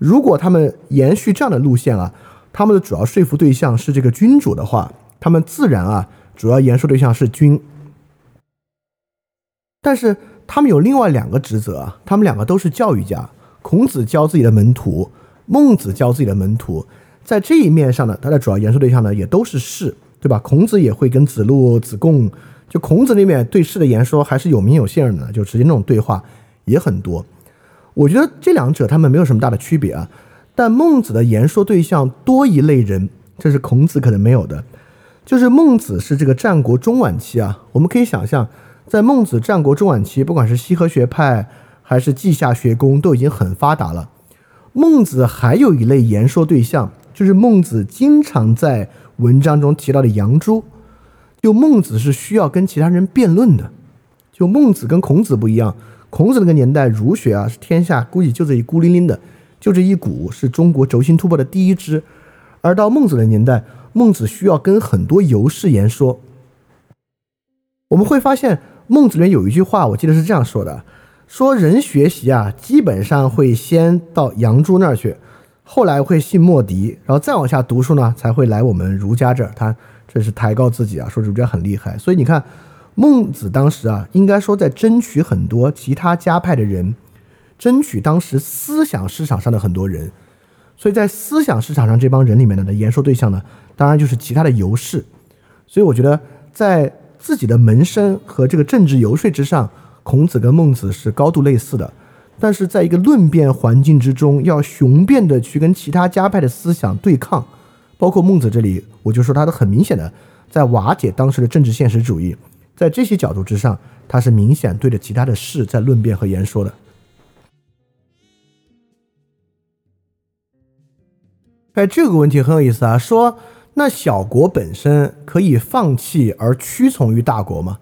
如果他们延续这样的路线啊，他们的主要说服对象是这个君主的话，他们自然啊，主要言说对象是君。但是他们有另外两个职责啊，他们两个都是教育家，孔子教自己的门徒，孟子教自己的门徒，在这一面上呢，他的主要言说对象呢，也都是士。对吧？孔子也会跟子路、子贡，就孔子那边对士的言说还是有名有姓的，就直接那种对话也很多。我觉得这两者他们没有什么大的区别啊。但孟子的言说对象多一类人，这是孔子可能没有的。就是孟子是这个战国中晚期啊，我们可以想象，在孟子战国中晚期，不管是西河学派还是稷下学宫，都已经很发达了。孟子还有一类言说对象，就是孟子经常在。文章中提到的杨朱，就孟子是需要跟其他人辩论的。就孟子跟孔子不一样，孔子那个年代儒学啊是天下估计就这一孤零零的，就这一股是中国轴心突破的第一支。而到孟子的年代，孟子需要跟很多游士言说。我们会发现孟子里面有一句话，我记得是这样说的：说人学习啊，基本上会先到杨朱那儿去。后来会信莫迪，然后再往下读书呢，才会来我们儒家这儿。他这是抬高自己啊，说儒家很厉害。所以你看，孟子当时啊，应该说在争取很多其他家派的人，争取当时思想市场上的很多人。所以在思想市场上这帮人里面的言说对象呢，当然就是其他的游士。所以我觉得，在自己的门生和这个政治游说之上，孔子跟孟子是高度类似的。但是在一个论辩环境之中，要雄辩的去跟其他家派的思想对抗，包括孟子这里，我就说他的很明显的在瓦解当时的政治现实主义，在这些角度之上，他是明显对着其他的事在论辩和言说的。哎，这个问题很有意思啊，说那小国本身可以放弃而屈从于大国吗？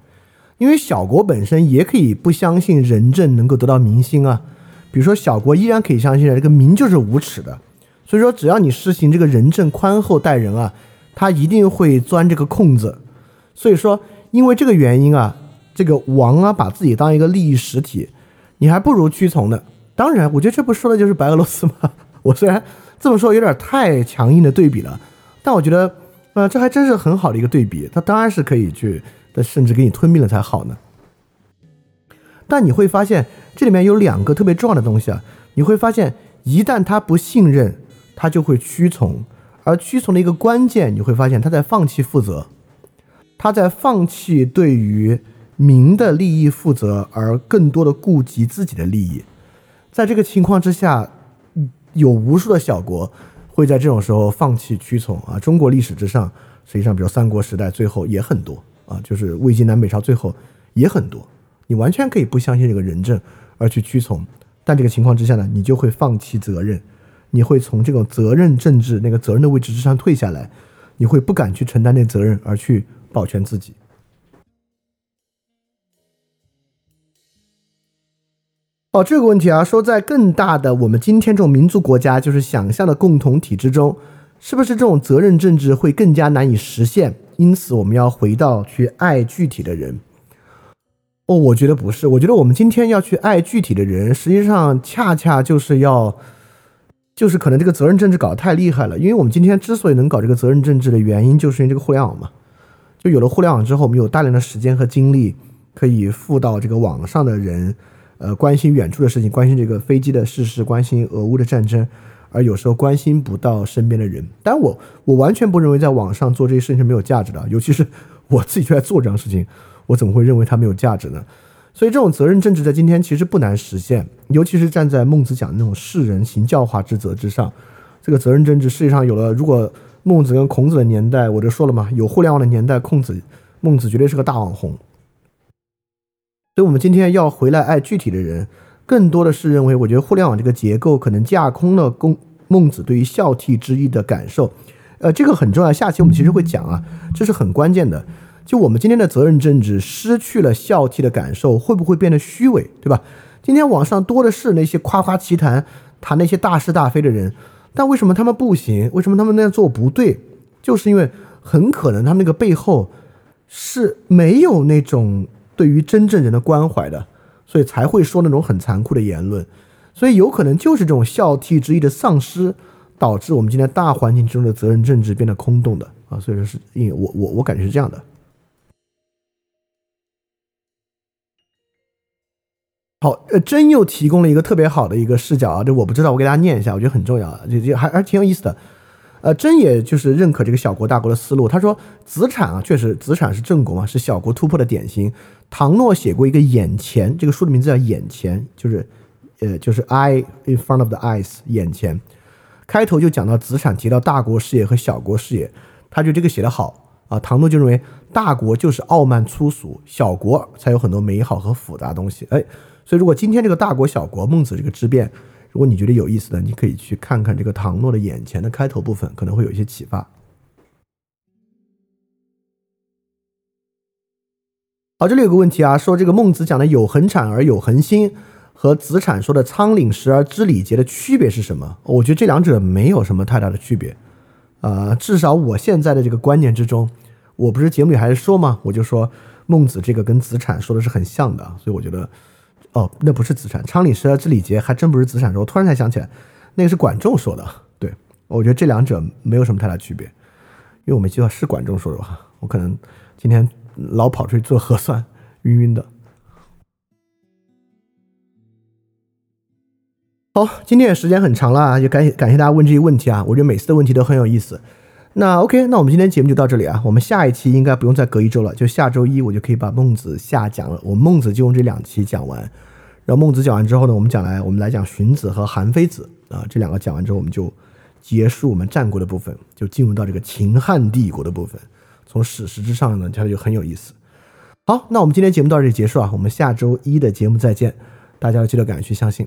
因为小国本身也可以不相信仁政能够得到民心啊，比如说小国依然可以相信这个民就是无耻的，所以说只要你实行这个仁政宽厚待人啊，他一定会钻这个空子。所以说，因为这个原因啊，这个王啊把自己当一个利益实体，你还不如屈从呢。当然，我觉得这不说的就是白俄罗斯吗？我虽然这么说有点太强硬的对比了，但我觉得，呃，这还真是很好的一个对比。他当然是可以去。甚至给你吞并了才好呢。但你会发现这里面有两个特别重要的东西啊，你会发现一旦他不信任，他就会屈从，而屈从的一个关键，你会发现他在放弃负责，他在放弃对于民的利益负责，而更多的顾及自己的利益。在这个情况之下，有无数的小国会在这种时候放弃屈从啊。中国历史之上，实际上，比如三国时代最后也很多啊，就是魏晋南北朝最后也很多。你完全可以不相信这个人证而去屈从，但这个情况之下呢，你就会放弃责任，你会从这种责任政治那个责任的位置之上退下来，你会不敢去承担那责任而去保全自己。哦，这个问题啊，说在更大的我们今天这种民族国家，就是想象的共同体之中，是不是这种责任政治会更加难以实现？因此，我们要回到去爱具体的人。哦，我觉得不是，我觉得我们今天要去爱具体的人，实际上恰恰就是要，就是可能这个责任政治搞得太厉害了。因为我们今天之所以能搞这个责任政治的原因，就是因为这个互联网嘛，就有了互联网之后，我们有大量的时间和精力可以付到这个网上的人。呃，关心远处的事情，关心这个飞机的事实，关心俄乌的战争，而有时候关心不到身边的人。但我我完全不认为在网上做这些事情是没有价值的，尤其是我自己就在做这样事情，我怎么会认为它没有价值呢？所以这种责任政治在今天其实不难实现，尤其是站在孟子讲的那种世人行教化之责之上，这个责任政治世界上有了。如果孟子跟孔子的年代，我就说了嘛，有互联网的年代，孔子孟子绝对是个大网红。所以，我们今天要回来爱具体的人，更多的是认为，我觉得互联网这个结构可能架空了公孟子对于孝悌之意的感受。呃，这个很重要。下期我们其实会讲啊，这是很关键的。就我们今天的责任政治失去了孝悌的感受，会不会变得虚伪，对吧？今天网上多的是那些夸夸其谈、谈那些大是大非的人，但为什么他们不行？为什么他们那样做不对？就是因为很可能他们那个背后是没有那种。对于真正人的关怀的，所以才会说那种很残酷的言论，所以有可能就是这种孝悌之意的丧失，导致我们今天大环境之中的责任政治变得空洞的啊，所以说是因为我我我感觉是这样的。好，呃，真又提供了一个特别好的一个视角啊，这我不知道，我给大家念一下，我觉得很重要，就就还还挺有意思的。呃，真也就是认可这个小国大国的思路。他说，子产啊，确实子产是郑国嘛，是小国突破的典型。唐诺写过一个《眼前》，这个书的名字叫《眼前》，就是，呃，就是 I in front of the eyes，眼前。开头就讲到子产提到大国视野和小国视野，他觉得这个写得好啊。唐诺就认为大国就是傲慢粗俗，小国才有很多美好和复杂东西。哎，所以如果今天这个大国小国孟子这个之辩。如果你觉得有意思的，你可以去看看这个唐诺的眼前的开头部分，可能会有一些启发。好，这里有个问题啊，说这个孟子讲的有恒产而有恒心，和子产说的仓廪实而知礼节的区别是什么？我觉得这两者没有什么太大的区别。呃，至少我现在的这个观念之中，我不是节目里还是说嘛，我就说孟子这个跟子产说的是很像的，所以我觉得。哦，那不是子产，昌廪实而知礼节，还真不是子产。我突然才想起来，那个是管仲说的。对，我觉得这两者没有什么太大区别，因为我没记错是管仲说的吧？我可能今天老跑出去做核酸，晕晕的。好，今天也时间很长了啊，也感谢感谢大家问这些问题啊，我觉得每次的问题都很有意思。那 OK，那我们今天节目就到这里啊。我们下一期应该不用再隔一周了，就下周一我就可以把孟子下讲了。我孟子就用这两期讲完，然后孟子讲完之后呢，我们讲来我们来讲荀子和韩非子啊，这两个讲完之后，我们就结束我们战国的部分，就进入到这个秦汉帝国的部分。从史实之上呢，它就很有意思。好，那我们今天节目到这里结束啊，我们下周一的节目再见，大家要记得敢于去相信。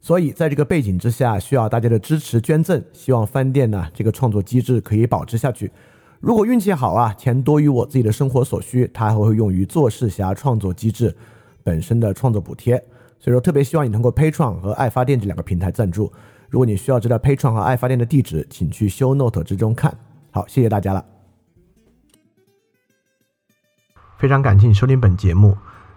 所以，在这个背景之下，需要大家的支持捐赠。希望饭店呢这个创作机制可以保持下去。如果运气好啊，钱多于我自己的生活所需，它还会用于做事侠创作机制本身的创作补贴。所以说特别希望你通过 Patreon 和爱发电这两个平台赞助。如果你需要知道 Patreon 和爱发电的地址，请去 Show Note 之中看。好，谢谢大家了。非常感谢你收听本节目。